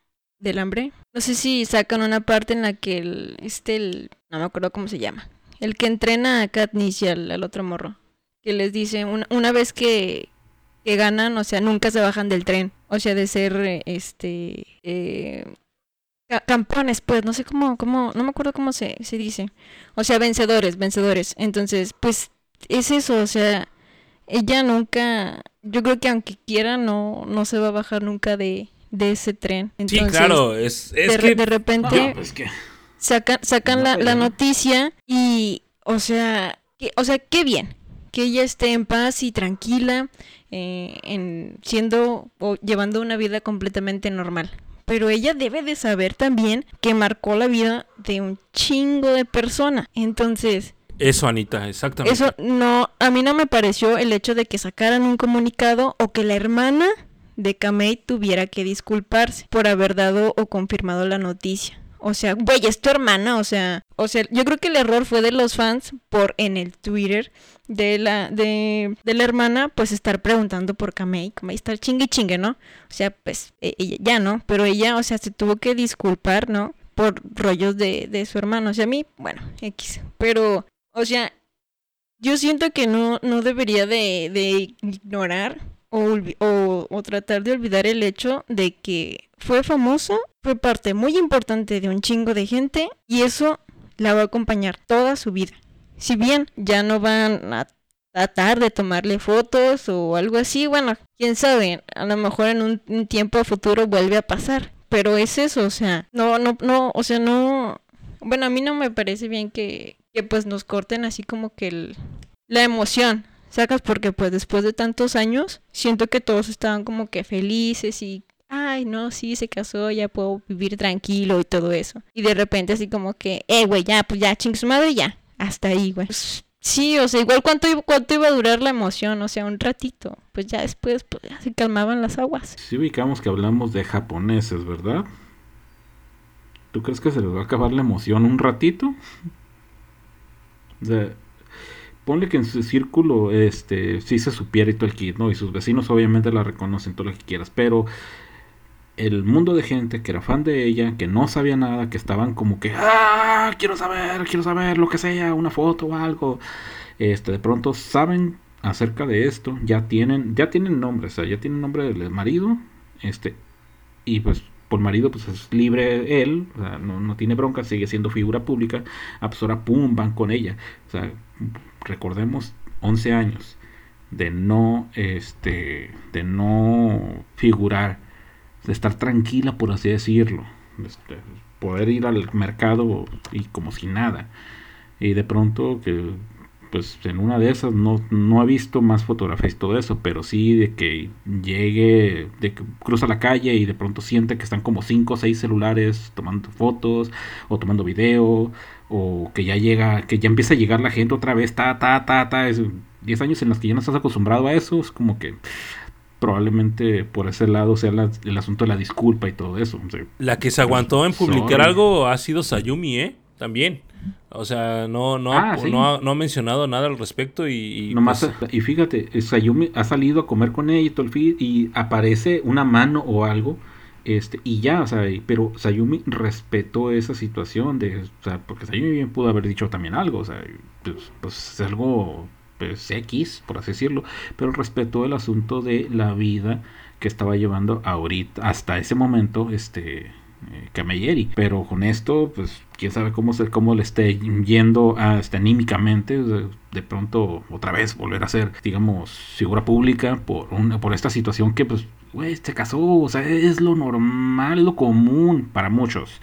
del hambre. No sé si sacan una parte en la que el, este, no me acuerdo cómo se llama, el que entrena a Katniss y al, al otro morro, que les dice, una, una vez que, que ganan, o sea, nunca se bajan del tren, o sea, de ser, eh, este, eh, ca- campeones, pues, no sé cómo, cómo, no me acuerdo cómo se, se dice. O sea, vencedores, vencedores. Entonces, pues, es eso, o sea, ella nunca, yo creo que aunque quiera, no, no se va a bajar nunca de, de ese tren. Sí, Entonces, claro, es, es de, que... re- de repente No, pues que. sacan, sacan No la, puede, la ¿no? noticia y, o sea, que, o sea, qué bien que ella esté en paz y tranquila, eh, en siendo o llevando una vida completamente normal. Pero ella debe de saber también que marcó la vida de un chingo de personas. Entonces, Eso, Anita, exactamente. eso no, a mí no me pareció el hecho de que sacaran un comunicado o que la hermana de Kamei tuviera que disculparse por haber dado o confirmado la noticia. O sea, güey, es tu hermana, o sea, o sea, yo creo que el error fue de los fans por en el Twitter de la de, de la hermana pues estar preguntando por Kamei, Kamei estar chingue chingue, ¿no? O sea, pues e- ella ya no, pero ella, o sea, se tuvo que disculpar, ¿no? por rollos de, de su hermano. O sea, a mí, bueno, X. Pero, o sea, yo siento que no, no debería de, de ignorar o, o, o tratar de olvidar el hecho de que fue famoso, fue parte muy importante de un chingo de gente y eso la va a acompañar toda su vida. Si bien ya no van a tratar de tomarle fotos o algo así, bueno, quién sabe, a lo mejor en un, un tiempo futuro vuelve a pasar, pero es eso, o sea, no, no, no, o sea, no, bueno, a mí no me parece bien que, que pues nos corten así como que el, la emoción, sacas porque pues después de tantos años siento que todos estaban como que felices y ay no sí se casó ya puedo vivir tranquilo y todo eso y de repente así como que eh güey ya pues ya ching su madre ya hasta ahí güey Pues, sí o sea igual cuánto cuánto iba a durar la emoción o sea un ratito pues ya después pues se calmaban las aguas Sí ubicamos que hablamos de japoneses, ¿verdad? ¿Tú crees que se les va a acabar la emoción un ratito? O sea, ponle que en su círculo este sí se supiera y todo el kit, ¿no? Y sus vecinos obviamente la reconocen todo lo que quieras, pero el mundo de gente que era fan de ella, que no sabía nada, que estaban como que, ah, quiero saber, quiero saber lo que sea, una foto o algo. Este, de pronto saben acerca de esto, ya tienen, ya tienen nombre, o sea, ya tienen nombre del marido, este, y pues por marido pues es libre él, no, no tiene bronca, sigue siendo figura pública, ah, pues ahora pum, van con ella. O sea, recordemos 11 años de no, este, de no figurar, de estar tranquila, por así decirlo, este, poder ir al mercado y como si nada. Y de pronto que pues en una de esas no, no he visto más fotografías y todo eso, pero sí de que llegue, de que cruza la calle y de pronto siente que están como 5 o 6 celulares tomando fotos o tomando video, o que ya llega, que ya empieza a llegar la gente otra vez, ta, ta, ta, ta, es 10 años en los que ya no estás acostumbrado a eso, es como que probablemente por ese lado sea la- el asunto de la disculpa y todo eso. o sea, La que se aguantó en publicar algo ha sido Sayumi, ¿eh? También. O sea, no, no, Ah, ha, sí. no, ha, no ha mencionado nada al respecto y... y, Nomás, pues, y fíjate, eh, Sayumi ha salido a comer con ella y todo el feed, y aparece una mano o algo, este, y ya, o sea, pero Sayumi respetó esa situación de, o sea, porque Sayumi bien pudo haber dicho también algo, o sea, pues, pues es algo pues, X, por así decirlo, pero respetó el asunto de la vida que estaba llevando ahorita, hasta ese momento, este, eh, Camilleri. Pero con esto, pues, quién sabe cómo, se, cómo le esté yendo a, este, anímicamente. De pronto, otra vez, volver a ser, digamos, figura pública por, una, por esta situación que, pues, güey, se casó. O sea, es lo normal, lo común para muchos.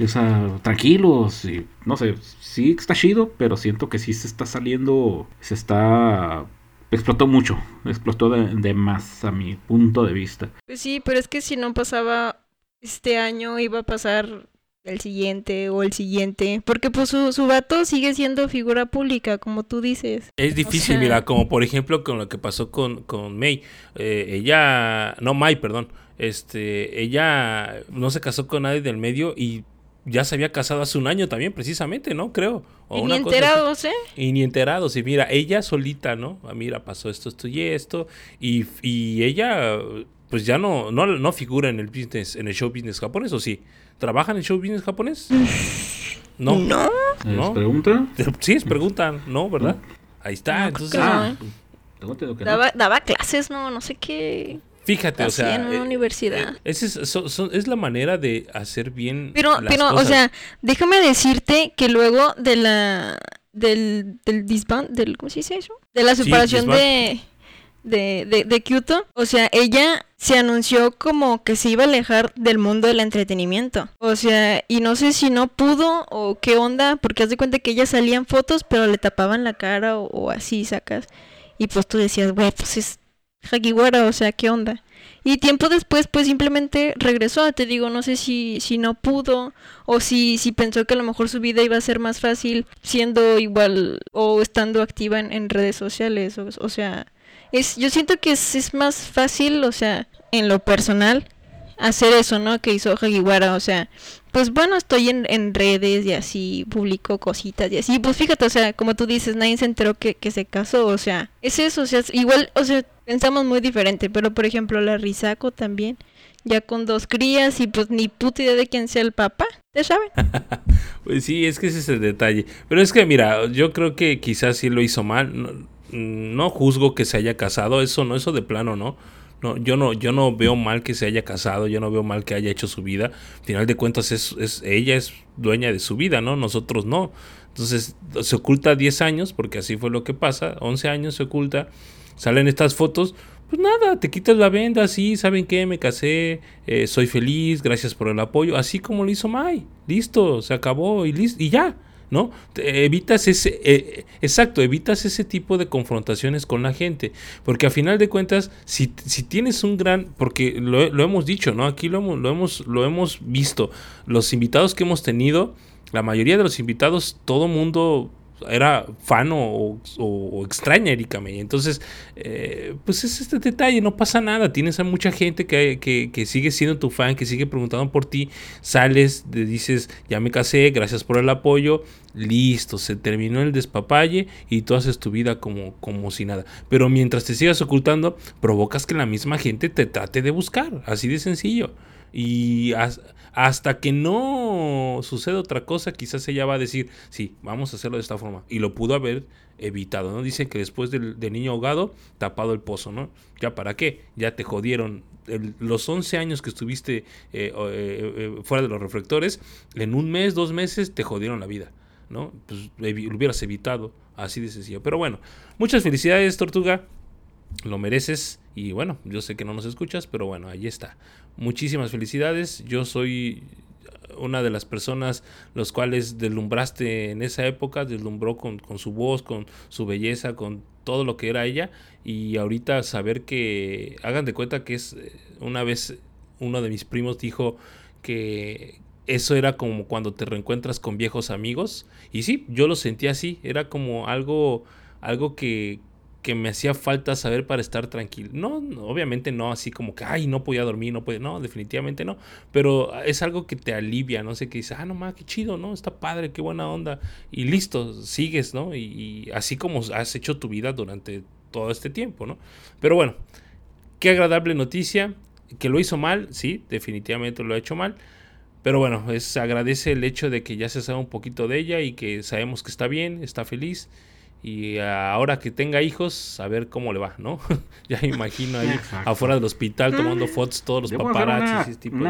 O sea, tranquilos, y, no sé, sí está chido, pero siento que sí se está saliendo, se está... Explotó mucho, explotó de más a mi punto de vista. Pues sí, pero es que si no pasaba este año, iba a pasar el siguiente o el siguiente. Porque pues su, su vato sigue siendo figura pública, como tú dices. Es difícil, sea- mira, como por ejemplo con lo que pasó con, con May. Eh, ella, no, May, perdón. Este, ella no se casó con nadie del medio y ya se había casado hace un año también, precisamente, ¿no? Creo. O y una ni cosa así. enterados, ¿eh? Y ni enterados. Y mira, ella solita, ¿no? Ah, mira, pasó esto, esto y esto. Y, y ella, pues ya no, no, no figura en el business, en el show business japonés, ¿o sí? ¿Trabaja en show business japonés? No. No. ¿Les No. pregunta? Sí, es preguntan, ¿no? ¿Verdad? Ahí está. No, creo Entonces, Ah, ¿eh? Daba, daba clases, no, no sé qué. fíjate, o hacía sea. en una eh, universidad. eh, ese es, so- es la manera de hacer bien. Pero, las pero, o sea, déjame decirte que luego de la del, del disband, del, ¿cómo se dice eso? De la separación de, de, de, de Kyoto, o sea, ella se anunció como que se iba a alejar del mundo del entretenimiento. O sea, y no sé si no pudo o qué onda, porque haz de cuenta que ella salía en fotos, pero le tapaban la cara o, o así, sacas. Y pues tú decías, güey, pues es Hagiwara, o sea, ¿qué onda? Y tiempo después, pues simplemente regresó. Te digo, no sé si, si no pudo o si, si pensó que a lo mejor su vida iba a ser más fácil siendo igual o estando activa en, en redes sociales. O, o sea, es, yo siento que es, es más fácil, o sea, en lo personal, hacer eso, ¿no? Que hizo Hagiwara, o sea, pues bueno, estoy en, en redes y así, publico cositas y así, pues fíjate, o sea, como tú dices, nadie se enteró que, que se casó, o sea, es eso, o sea, igual, o sea, pensamos muy diferente, pero por ejemplo, la Risako también, ya con dos crías y pues ni puta idea de quién sea el papá, ¿ya saben? pues sí, es que ese es el detalle. Pero es que mira, yo creo que quizás sí lo hizo mal. No, no juzgo que se haya casado, eso no, eso de plano no. No, yo no, yo no veo mal que se haya casado, yo no veo mal que haya hecho su vida. Al final de cuentas, es, es, ella es dueña de su vida, ¿no? Nosotros no. Entonces, se oculta 10 años, porque así fue lo que pasa, 11 años se oculta, salen estas fotos, pues nada, te quitas la venda, sí, ¿saben qué? Me casé, eh, soy feliz, gracias por el apoyo, así como lo hizo Mai, listo, se acabó y, listo, y ya. ¿No? Evitas ese, eh, exacto, evitas ese tipo de confrontaciones con la gente, porque a final de cuentas, si, si tienes un gran, porque lo, lo, hemos dicho, ¿no? Aquí lo lo, hemos, lo hemos visto, los invitados que hemos tenido, la mayoría de los invitados, todo mundo era fan o, extraña a Erika May. Entonces, eh, pues es este detalle, no pasa nada. Tienes a mucha gente que, que, sigue siendo tu fan, que sigue preguntando por ti. Sales, le dices, ya me casé, gracias por el apoyo. Listo, se terminó el despapalle y tú haces tu vida como, como si nada. Pero mientras te sigas ocultando, provocas que la misma gente te trate de buscar. Así de sencillo. Y hasta que no suceda otra cosa, quizás ella va a decir, sí, vamos a hacerlo de esta forma. Y lo pudo haber evitado, ¿no? Dicen que después del, niño ahogado, tapado el pozo, ¿no? ¿Ya para qué? Ya te jodieron. los 11 años que estuviste eh, eh, eh, fuera de los reflectores, en un mes, dos meses, te jodieron la vida, ¿no? Pues lo hubieras evitado, así de sencillo. Pero bueno, muchas felicidades, Tortuga. Lo mereces. Y bueno, yo sé que no nos escuchas, pero bueno, ahí está muchísimas felicidades. Yo soy una de las personas los cuales deslumbraste en esa época, deslumbró con, su voz, con su belleza, con todo lo que era ella. Y ahorita saber que, hagan de cuenta que es eh, una vez uno de mis primos dijo que eso era como cuando te reencuentras con viejos amigos. Y sí, yo lo sentí así, era como algo, algo que, que me hacía falta saber para estar tranquilo. No, obviamente no así como que, ay, no podía dormir, no podía, no, definitivamente no. Pero es algo que te alivia, no sé, que dices, ah, no más, qué chido, ¿no? Está padre, qué buena onda. Y listo, sigues, ¿no? Y, así como has hecho tu vida durante todo este tiempo, ¿no? Pero bueno, qué agradable noticia. Que lo hizo mal, sí, definitivamente lo ha hecho mal. Pero bueno, es, agradece el hecho de que ya se sabe un poquito de ella y que sabemos que está bien, está feliz y ahora que tenga hijos, a ver cómo le va, ¿no? ya me imagino ahí afuera del hospital tomando fotos todos los paparazzis. Tipo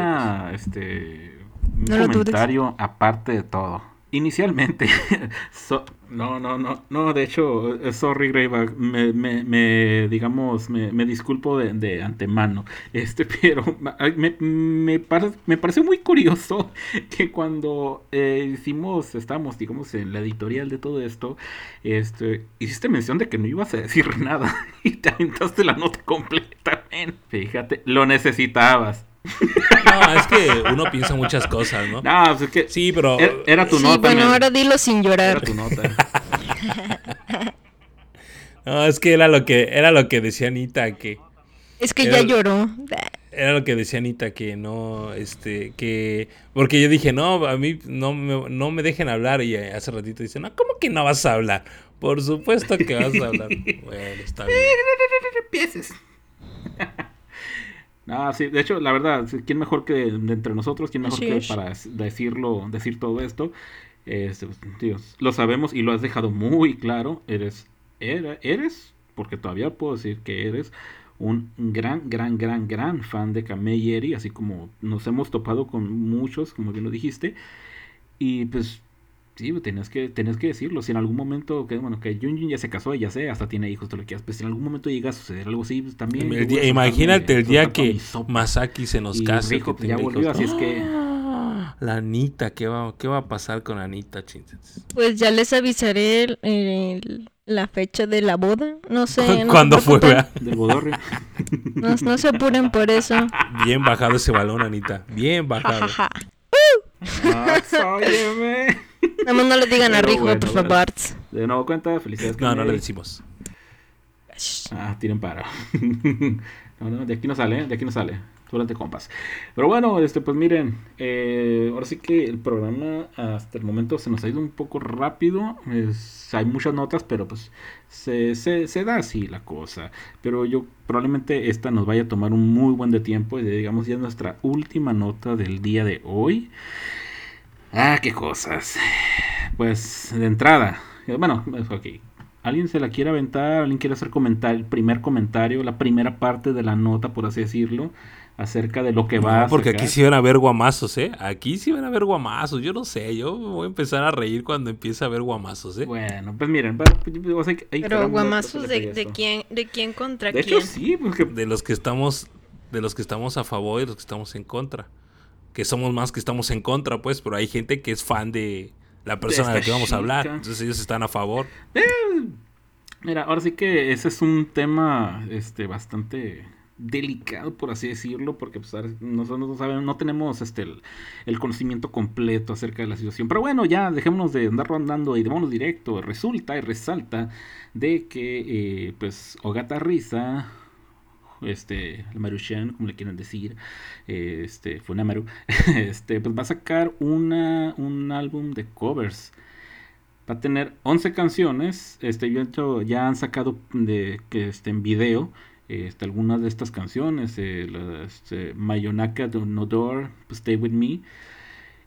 este, un comentario aparte de todo. Inicialmente, no, no, no, no, de hecho, eh, sorry Greyback, me, me, me, digamos, me, me disculpo de, de, antemano, este, pero me, me, me pareció muy curioso que cuando eh, hicimos, estamos, digamos, en la editorial de todo esto, este, hiciste mención de que no ibas a decir nada y te aventaste la nota completamente, fíjate, lo necesitabas. No, es que uno piensa muchas cosas, ¿no? No, pues es que. Sí, pero. Era, tu nota. Bueno, ahora dilo sin llorar. Era tu nota. no, es que era lo que, era lo que decía Anita, que. Es que ya lloró. Era lo que decía Anita, que no, este, que. Porque yo dije, no, a mí no me, no me dejen hablar. Y hace ratito dice, no, ¿cómo que no vas a hablar? Por supuesto que vas a hablar. bueno, está bien. Empieces. Ah, sí, de hecho, la verdad, ¿quién mejor que entre nosotros? ¿Quién mejor que para decirlo, decir todo esto? Este, pues, lo sabemos y lo has dejado muy claro. Eres, eres, porque todavía puedo decir que eres un gran, gran, gran, gran fan de Kamei así como nos hemos topado con muchos, como bien lo dijiste. Y pues Sí, pues, tenías que, tenías que decirlo. Si en algún momento, que bueno, que Jun ya se casó, ya sé, hasta tiene hijos, todo lo que quieras, pero si en algún momento llega a suceder algo así, pues también. imagínate el día que Masaki se nos case. Hijo, pues, ya volvió, así es que. La Anita, ¿qué va, ¿qué va a pasar con Anita, chinches? Pues ya les avisaré la fecha de la boda. No sé. ¿Cuándo fue, Del bodorrio. No, no, se apuren por eso. Bien bajado ese balón, Anita. Bien bajado. Nada más no le digan a Rijo, por favor. De nuevo cuenta, felicidades. No, no le decimos. Ah, tienen para. no, no, de aquí no sale, de aquí no sale. Durante compas. Pero bueno, este, pues miren, eh, ahora sí que el programa hasta el momento se nos ha ido un poco rápido. hay muchas notas, pero pues se, se, da así la cosa. Pero yo probablemente esta nos vaya a tomar un muy buen tiempo. Y digamos ya nuestra última nota del día de hoy. Ah, qué cosas. Pues de entrada. Bueno, ok. ¿Alguien se la quiere aventar? ¿Alguien quiere hacer comentar el primer comentario? La primera parte de la nota, por así decirlo acerca de lo que va a Porque aquí sí van a haber guamazos, ¿eh? Aquí sí van a haber guamazos. Yo no sé, yo voy a empezar a reír cuando empiece a haber guamazos, ¿eh? Bueno, pues miren, pero guamazos de, quién, de quién contra de quién. Hecho, sí, porque... de los que estamos, de los que estamos a favor y los que estamos en contra. Que somos más que estamos en contra, pues, pero hay gente que es fan de la persona de, la que vamos a hablar. Entonces ellos están a favor. Eh, mira, ahora sí que ese es un tema, este, bastante delicado, por así decirlo, porque pues, nosotros no, sabemos, no tenemos este, el, conocimiento completo acerca de la situación. Pero bueno, ya dejémonos de andar rondando y vámonos directo. Resulta y resalta de que, eh, pues, Ogata Risa, este, Marushan, como le quieran decir, eh, este, Funamaru, este, pues va a sacar una, un álbum de covers. Va a tener 11 canciones, este, ya han sacado de, que, este, en video este, algunas de estas canciones, eh, este, Mayonaka de Nodor, pues, Stay With Me,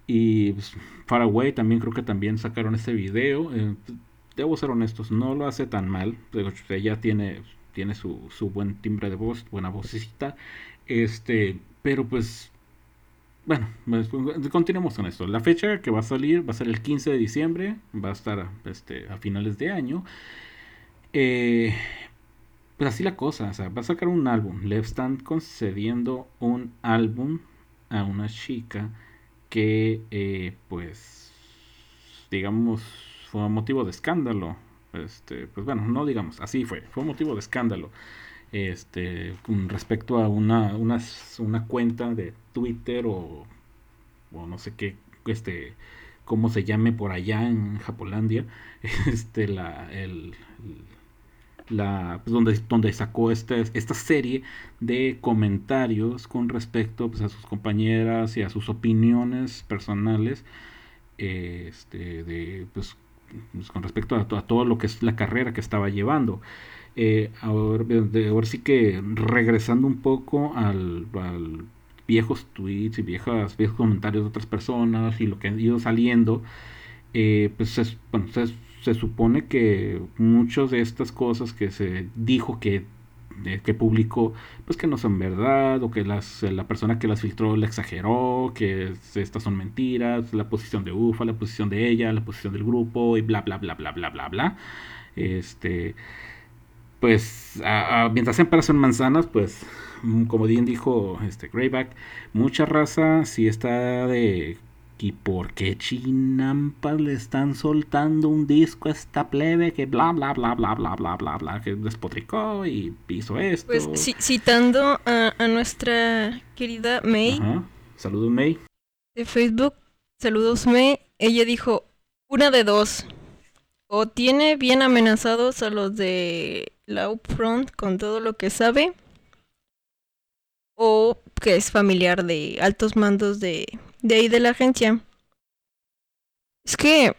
y pues, Far Away también creo que también sacaron este video. Eh, debo ser honestos, no lo hace tan mal, ella tiene, tiene su, su buen timbre de voz, buena vocecita, este, pero pues bueno, pues, continuemos con esto. La fecha que va a salir va a ser el 15 de diciembre, va a estar este, a finales de año. Eh, pues así la cosa, o sea, va a sacar un álbum. Le están concediendo un álbum a una chica que, eh, pues, digamos, fue motivo de escándalo. Este, pues bueno, no digamos, así fue, fue motivo de escándalo. Este, con respecto a una, una, una cuenta de Twitter o, o no sé qué, este, cómo se llame por allá en Japolandia, este, la, el la, pues, donde, donde sacó esta, esta serie de comentarios con respecto pues, a sus compañeras y a sus opiniones personales este, de, pues, pues con respecto a, todo lo que es la carrera que estaba llevando. Eh, ahora, sí que regresando un poco al, viejos tweets y viejas, viejos comentarios de otras personas y lo que ha ido saliendo, eh, pues es, bueno, es, se supone que muchas de estas cosas que se dijo que, eh, que publicó, pues que no son verdad, o que las, la persona que las filtró la exageró, que estas son mentiras, la posición de UFA, la posición de ella, la posición del grupo, y bla, bla, bla, bla, bla, bla, bla. Este, pues, mientras sean peras son manzanas, pues, como bien dijo este Greyback, mucha raza si está de ¿Y por qué Chinampas le están soltando un disco a esta plebe que bla bla bla bla bla bla bla bla que despotricó y hizo esto? Pues citando a, nuestra querida May. Saludos May. De Facebook. Saludos May. Ella dijo una de dos. O tiene bien amenazados a los de la Upfront con todo lo que sabe. O que es familiar de altos mandos de de ahí de la agencia. Es que...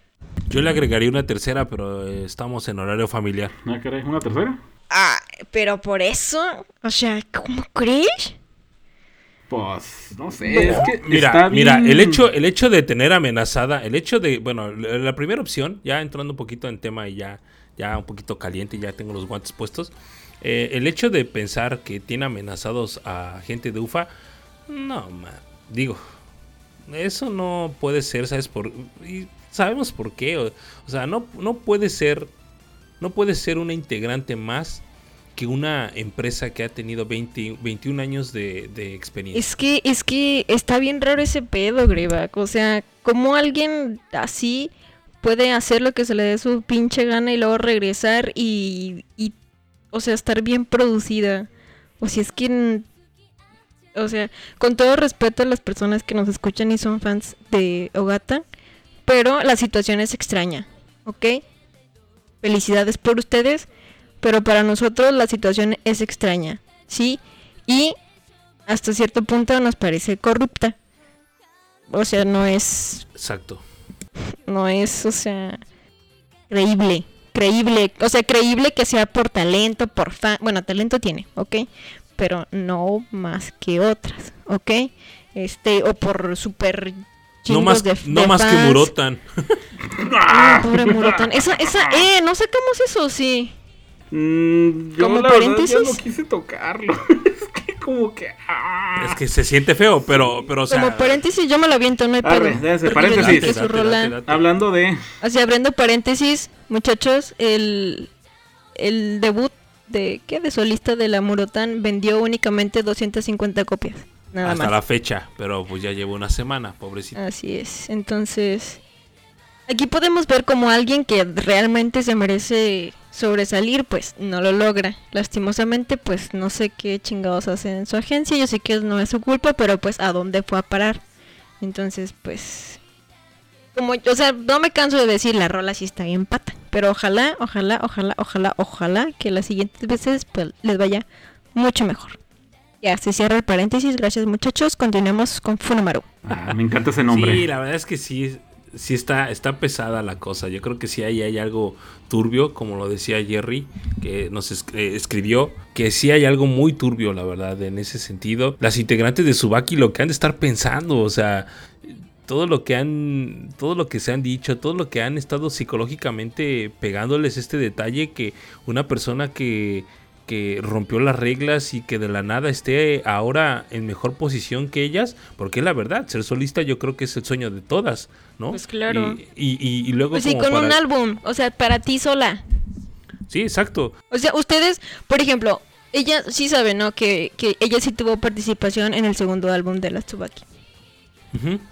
Yo le agregaría una tercera, pero estamos en horario familiar. ¿No querés una tercera? Ah, pero por eso, o sea, ¿cómo crees? Pues, no sé, es que mira, mira, el hecho, el hecho de tener amenazada, el hecho de, bueno, la primera opción, ya entrando un poquito en tema y ya, ya un poquito caliente, ya tengo los guantes puestos, eh, el hecho de pensar que tiene amenazados a gente de UFA, no, man, digo, eso no puede ser, ¿sabes? Por, y sabemos por qué. O, sea, no, no puede ser. No puede ser una integrante más que una empresa que ha tenido 20, 21 años de, experiencia. Es que, es que está bien raro ese pedo, Greba. O sea, ¿cómo alguien así puede hacer lo que se le dé su pinche gana y luego regresar y, y o sea, estar bien producida? O si es que o sea, con todo respeto a las personas que nos escuchan y son fans de Ogata, pero la situación es extraña, ¿ok? Felicidades por ustedes, pero para nosotros la situación es extraña, ¿sí? Y hasta cierto punto nos parece corrupta. O sea, no es... Exacto. No es, o sea, creíble. Creíble. O sea, creíble que sea por talento, por fan. Bueno, talento tiene, ¿ok? Pero no más que otras, ¿ok? Este, o por super no más, no más que Murotan. pobre Murotan. Esa, esa, eh, no sacamos eso, sí. Mm, yo como la paréntesis. Verdad, no quise tocarlo. es que como que. Ah. Es que se siente feo, pero, pero o sea. Como paréntesis, yo me lo aviento, no hay pedo. paréntesis. Hablando de. Así, abriendo paréntesis, muchachos, el, el debut de. ¿Qué? De solista de la Murotan vendió únicamente 250 copias. Nada Hasta la fecha, pero pues ya llevo una semana, pobrecito. Así es. Entonces. Aquí podemos ver como alguien que realmente se merece sobresalir, pues no lo logra. Lastimosamente, pues no sé qué chingados hace en su agencia. Yo sé que no es su culpa, pero pues a dónde fue a parar. Entonces, pues... Como, o sea, no me canso de decir, la rola sí está bien pata. Pero ojalá, ojalá, ojalá, ojalá, ojalá que las siguientes veces pues, les vaya mucho mejor. Ya, se cierra el paréntesis. Gracias muchachos. Continuemos con Funamaru. Ah, me encanta ese nombre. Sí, la verdad es que sí sí está, está pesada la cosa. Yo creo que sí hay, hay algo turbio, como lo decía Jerry, que nos eh, escribió, que sí hay algo muy turbio, la verdad, en ese sentido. Las integrantes de Subaki lo que han de estar pensando, o sea, todo lo que han todo lo que se han dicho, todo lo que han estado psicológicamente pegándoles este detalle que una persona que que rompió las reglas y que de la nada esté ahora en mejor posición que ellas, porque es la verdad, ser solista yo creo que es el sueño de todas, ¿no? Pues claro. Y, y, luego... Pues sí, con un álbum, o sea, para ti sola. Sí, exacto. O sea, ustedes, por ejemplo, ella sí sabe, ¿no? Que, que ella sí tuvo participación en el segundo álbum de las Tsubaki.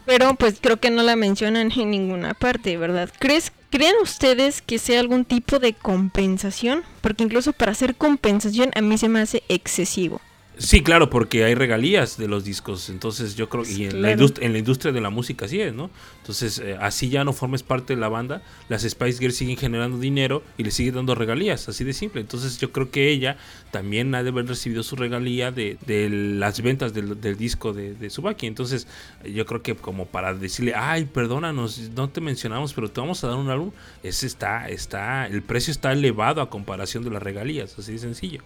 Pero pues creo que no la mencionan en ninguna parte, ¿verdad? ¿Crees ¿Creen ustedes que sea algún tipo de compensación? Porque incluso para hacer compensación a mí se me hace excesivo. Sí, claro, porque hay regalías de los discos, entonces yo creo que en, la en, la industria de la música así es, ¿no? Entonces, eh, así ya no formes parte de la banda, las Spice Girls siguen generando dinero y le siguen dando regalías, así de simple. Entonces, yo creo que ella también ha de haber recibido su regalía de, las ventas del, disco de, de, Subaki. Entonces, yo creo que como para decirle, ay, perdónanos, no te mencionamos, pero te vamos a dar un álbum, ese está, está, el precio está elevado a comparación de las regalías, así de sencillo.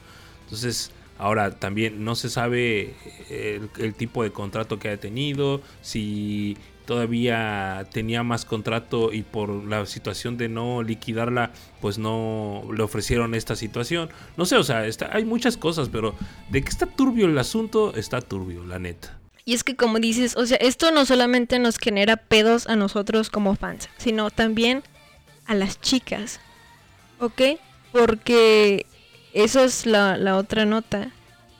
Entonces, Ahora también no se sabe eh, el, tipo de contrato que ha tenido, si todavía tenía más contrato y por la situación de no liquidarla, pues no le ofrecieron esta situación. No sé, o sea, hay muchas cosas, pero de que está turbio el asunto, está turbio, la neta. Y es que como dices, o sea, esto no solamente nos genera pedos a nosotros como fans, sino también a las chicas, ¿ok? Porque eso es la, la otra nota.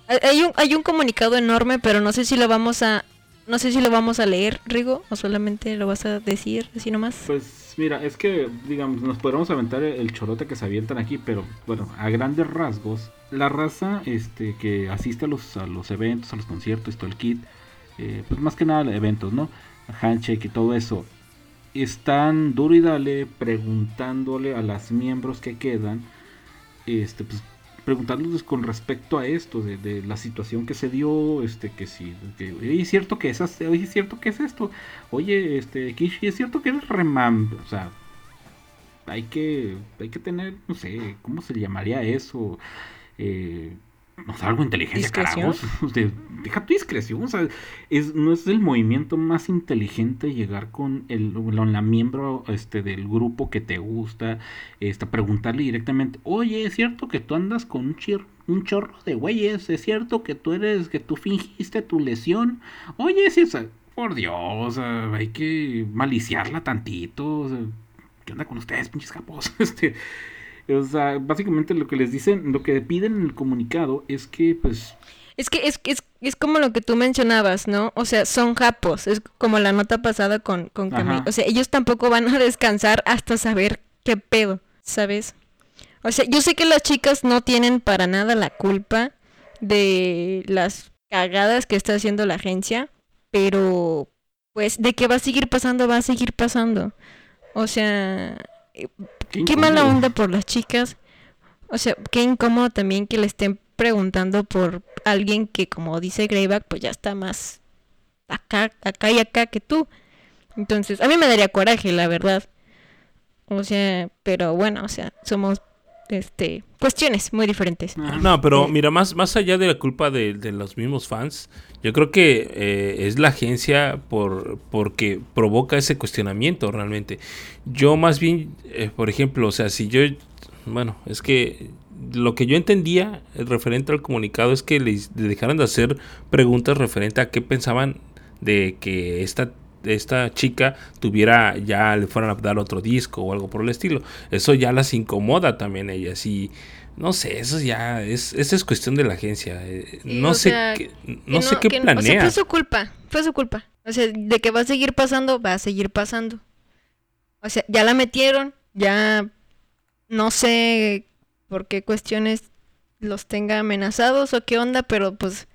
Hay un, hay un comunicado enorme, pero no sé si lo vamos a no sé si lo vamos a leer, Rigo, o solamente lo vas a decir así nomás. Pues mira, es que, digamos, nos podríamos aventar el chorote que se avientan aquí, pero bueno, a grandes rasgos, la raza este que asiste a los, a los eventos, a los conciertos, todo el kit, eh, pues más que nada eventos, ¿no? Handshake y todo eso, están duro y dale preguntándole a las miembros que quedan, este, pues preguntándoles con respecto a esto, de, la situación que se dio, este, que si, es cierto que es, es cierto que es esto, oye, este, Kishi, es cierto que eres remam, o sea, hay que, hay que tener, no sé, ¿cómo se llamaría eso? Eh, no sé, algo inteligente, carajos. deja tu discreción. O sea, es, no es el movimiento más inteligente llegar con el, la miembro este, del grupo que te gusta, este, preguntarle directamente, oye, ¿es cierto que tú andas con un, un chorro de güeyes? ¿Es cierto que tú eres, que tú fingiste tu lesión? Oye, si esa, por Dios, hay que maliciarla tantito. ¿Qué onda con ustedes, pinches capos? Este. O sea, básicamente lo que les dicen, lo que piden en el comunicado es que, pues... Es que es, es, es como lo que tú mencionabas, ¿no? O sea, son japos, es como la nota pasada con, con O sea, ellos tampoco van a descansar hasta saber qué pedo, ¿sabes? O sea, yo sé que las chicas no tienen para nada la culpa de las cagadas que está haciendo la agencia, pero pues de que va a seguir pasando, va a seguir pasando. O sea, Qué, mala onda por las chicas. O sea, qué incómodo también que le estén preguntando por alguien que, como dice Greyback, pues ya está más acá, acá y acá que tú. Entonces, a mí me daría coraje, la verdad. O sea, pero bueno, o sea, somos este cuestiones muy diferentes. No, pero mira, más, más allá de la culpa de, los mismos fans, yo creo que eh, es la agencia por porque provoca ese cuestionamiento realmente. Yo más bien, eh, por ejemplo, o sea, si yo, bueno, es que lo que yo entendía referente al comunicado es que les, dejaran de hacer preguntas referente a qué pensaban de que esta esta chica tuviera ya le fueran a dar otro disco o algo por el estilo. Eso ya las incomoda también a ellas y no sé, eso ya es esa es cuestión de la agencia. Eh, no sé qué, no, sé qué planea. fue su culpa, fue su culpa. O sea, de que va a seguir pasando, va a seguir pasando. O sea, ya la metieron, ya no sé por qué cuestiones los tenga amenazados o qué onda, pero pues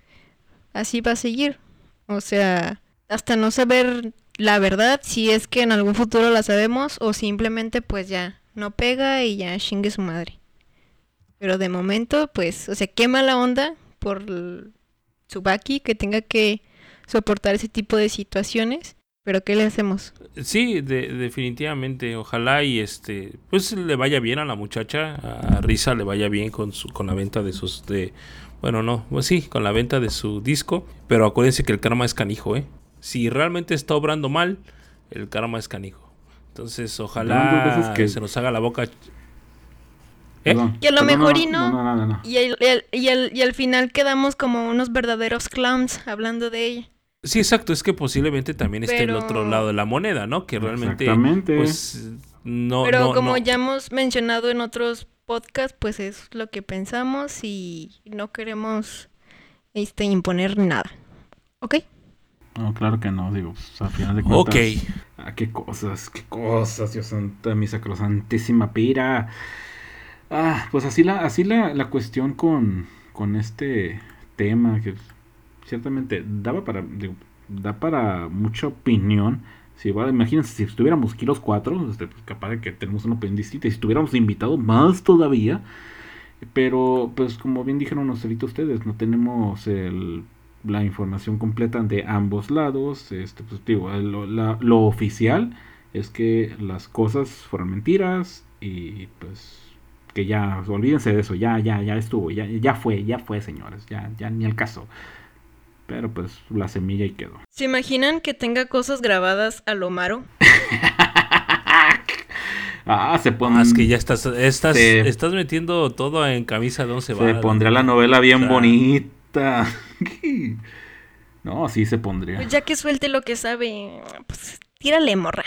así va a seguir. O sea, hasta no saber la verdad, si es que en algún futuro la sabemos o simplemente pues ya no pega y ya chingue su madre. Pero de momento, pues, o sea, qué mala onda por Tsubaki que tenga que soportar ese tipo de situaciones. Pero ¿qué le hacemos? Sí, definitivamente. Ojalá y este, pues le vaya bien a la muchacha, a Risa le vaya bien con su, con la venta de sus, de, bueno, no, pues sí, con la venta de su disco. Pero acuérdense que el karma es canijo, ¿eh? Si realmente está obrando mal, el karma es canijo. Entonces, ojalá que... se nos haga la boca. ¿Eh? Que a lo mejor y no. y, y, al final quedamos como unos verdaderos clowns hablando de ella. Sí, exacto. Es que posiblemente también esté el otro lado de la moneda, ¿no? Que realmente. Pues, no, Pero como ya hemos mencionado en otros podcasts, pues es lo que pensamos y no queremos este, imponer nada. ¿Ok? No, claro que no, digo, pues, al final de cuentas. Ok. Ah, qué cosas, qué cosas, Dios santo, mi sacrosantísima pira. Ah, pues así la, así la, la cuestión con, con este tema que ciertamente daba para, digo, da para mucha opinión. Si imagínense si estuviéramos aquí los cuatro, este, pues, capaz de que tenemos una opinión distinta. Si estuviéramos invitados más todavía. Pero, pues como bien dijeron ustedes, no tenemos el la información completa de ambos lados. Este, pues, digo, lo, lo, oficial es que las cosas fueron mentiras y pues que ya, olvídense de eso, ya, ya, ya estuvo, ya, ya fue, ya fue, señores, ya, ya ni el caso. Pero pues la semilla y quedó. ¿Se imaginan que tenga cosas grabadas a lo malo? ah, se pone. Ah, es que ya estás, estás, estás metiendo todo en camisa de once Se pondría la novela bien bonita. no, sí se pondría. Pues ya que suelte lo que sabe, pues tírale, morra.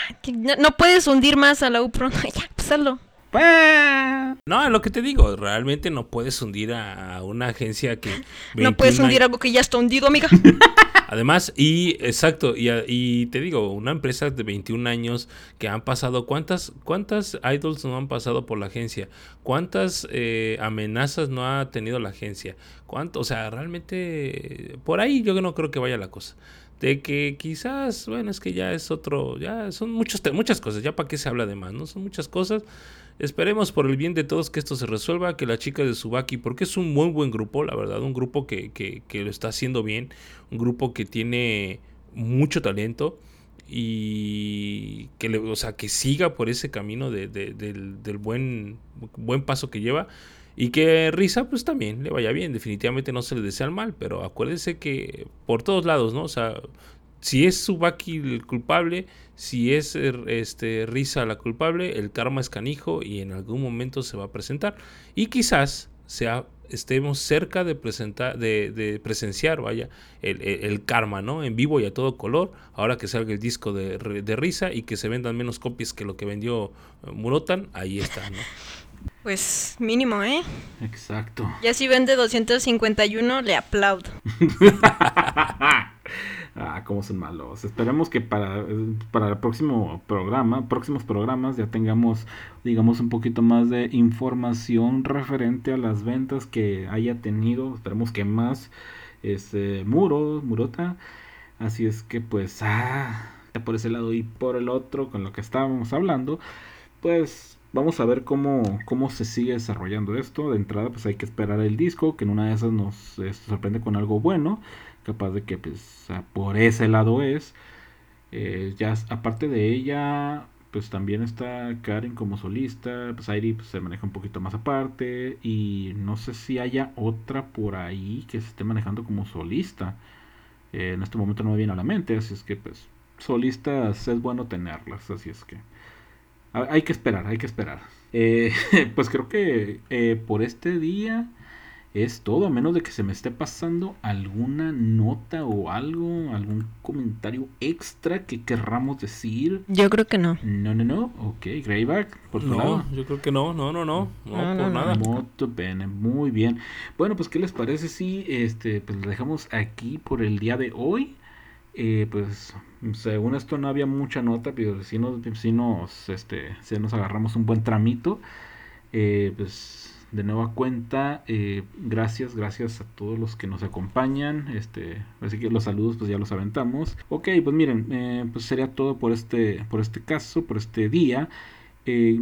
No, puedes hundir más a la UPRO, ya, pues hazlo. Pues, no, es lo que te digo, realmente no puedes hundir a una agencia que... No puedes hundir algo que ya está hundido, amiga. Además, y exacto, y, y, te digo, una empresa de 21 años que han pasado, ¿cuántas, cuántas idols no han pasado por la agencia? ¿Cuántas eh, amenazas no ha tenido la agencia? ¿Cuánto? O sea, realmente, por ahí yo no creo que vaya la cosa. De que quizás, bueno, es que ya es otro, ya son muchos, muchas cosas, ya para qué se habla de más, ¿no? Son muchas cosas. Esperemos por el bien de todos que esto se resuelva, que la chica de Subaki, porque es un muy buen grupo, la verdad, un grupo que, que, que lo está haciendo bien, un grupo que tiene mucho talento y que, le, o sea, que siga por ese camino de, del, del, buen, buen paso que lleva. Y que Risa, pues también le vaya bien. Definitivamente no se le desea el mal, pero acuérdense que por todos lados, ¿no? O sea, si es Subaki el culpable, si es er, este, Risa la culpable, el karma es canijo y en algún momento se va a presentar. Y quizás sea, estemos cerca de, presentar, de, presenciar, vaya, el, karma, ¿no? En vivo y a todo color, ahora que salga el disco de, de Risa y que se vendan menos copias que lo que vendió eh, Murotan, ahí está, ¿no? Pues mínimo, ¿eh? Exacto. Ya si vende 251, le aplaudo. Ah, cómo son malos. Esperemos que para, para el próximo programa, próximos programas, ya tengamos, digamos, un poquito más de información referente a las ventas que haya tenido. Esperemos que más este muro, murota. Así es que pues, ah, por ese lado y por el otro, con lo que estábamos hablando, pues vamos a ver cómo, cómo se sigue desarrollando esto. De entrada, pues hay que esperar el disco, que en una de esas nos eh, sorprende con algo bueno. Capaz de que pues por ese lado es. Eh, ya aparte de ella, pues también está Karen como solista. Pues Airi pues, se maneja un poquito más aparte. Y no sé si haya otra por ahí que se esté manejando como solista. Eh, en este momento no me viene a la mente. Así es que pues solistas es bueno tenerlas. Así es que hay que esperar, hay que esperar. Eh, pues creo que eh, por este día es todo, a menos de que se me esté pasando alguna nota o algo, algún comentario extra que querramos decir. Yo creo que no. No, no, no. Ok, Greyback, por tu no, yo creo que no, no, no, no, no, por nada. muy bien. Bueno, pues ¿qué les parece si este pues lo dejamos aquí por el día de hoy? Eh, pues según esto no había mucha nota, pero si nos, si nos, este, si nos agarramos un buen tramito. Eh, pues de nueva cuenta, eh, gracias, gracias a todos los que nos acompañan. Este, así que los saludos pues ya los aventamos. Ok, pues miren, pues sería todo por este, por este caso, por este día.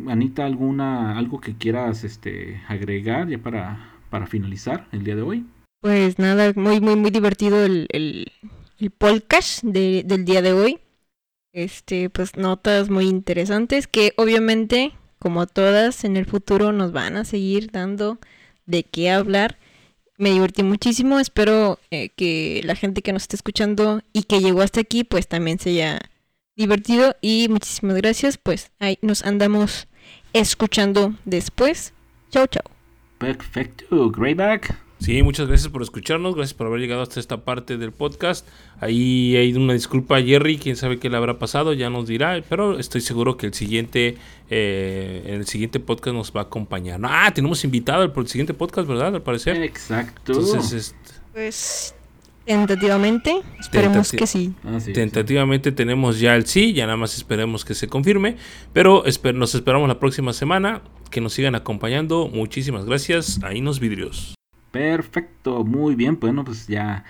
Anita, alguna, algo que quieras este, agregar ya para, para finalizar el día de hoy. Pues nada, muy, muy, muy divertido el podcast de, del día de hoy. Este, pues notas muy interesantes que obviamente, como todas, en el futuro nos van a seguir dando de qué hablar. Me divertí muchísimo, espero eh, que la gente que nos esté escuchando y que llegó hasta aquí, pues también se haya divertido y muchísimas gracias, pues ahí nos andamos escuchando después. Chao, chao. Perfecto, Greyback. Sí, muchas gracias por escucharnos, gracias por haber llegado hasta esta parte del podcast. Ahí hay una disculpa a Jerry, quién sabe qué le habrá pasado, ya nos dirá, pero estoy seguro que el siguiente, eh, en el siguiente podcast nos va a acompañar. Ah, tenemos invitado por el siguiente podcast, ¿verdad? Al parecer. Exacto. Entonces, pues tentativamente, esperemos que sí. Ah, tentativamente tenemos ya el sí, ya nada más esperemos que se confirme, pero nos esperamos la próxima semana, que nos sigan acompañando. Muchísimas gracias, ahí nos vidrios. Perfecto, muy bien. Bueno, pues ya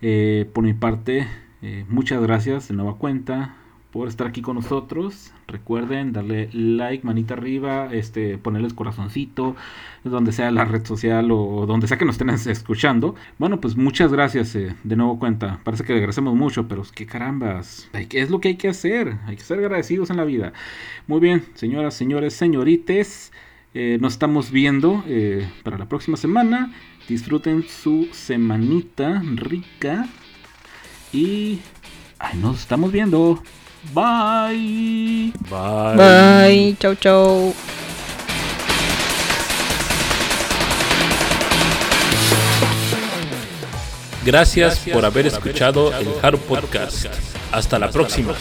eh, por mi parte, eh, muchas gracias de nueva cuenta por estar aquí con nosotros. Recuerden darle like, manita arriba, este, ponerles corazoncito, donde sea la red social o donde sea que nos estén escuchando. Bueno, pues muchas gracias eh, de nuevo cuenta. Parece que agradecemos mucho, pero qué carambas. Es lo que hay que hacer. Hay que ser agradecidos en la vida. Muy bien, señoras, señores, señorites. nos estamos viendo para la próxima semana. Disfruten su semanita rica. Y nos estamos viendo. Bye. Bye. Bye. Chau, chau. Gracias, por haber escuchado el Hard Podcast. Hasta la próxima.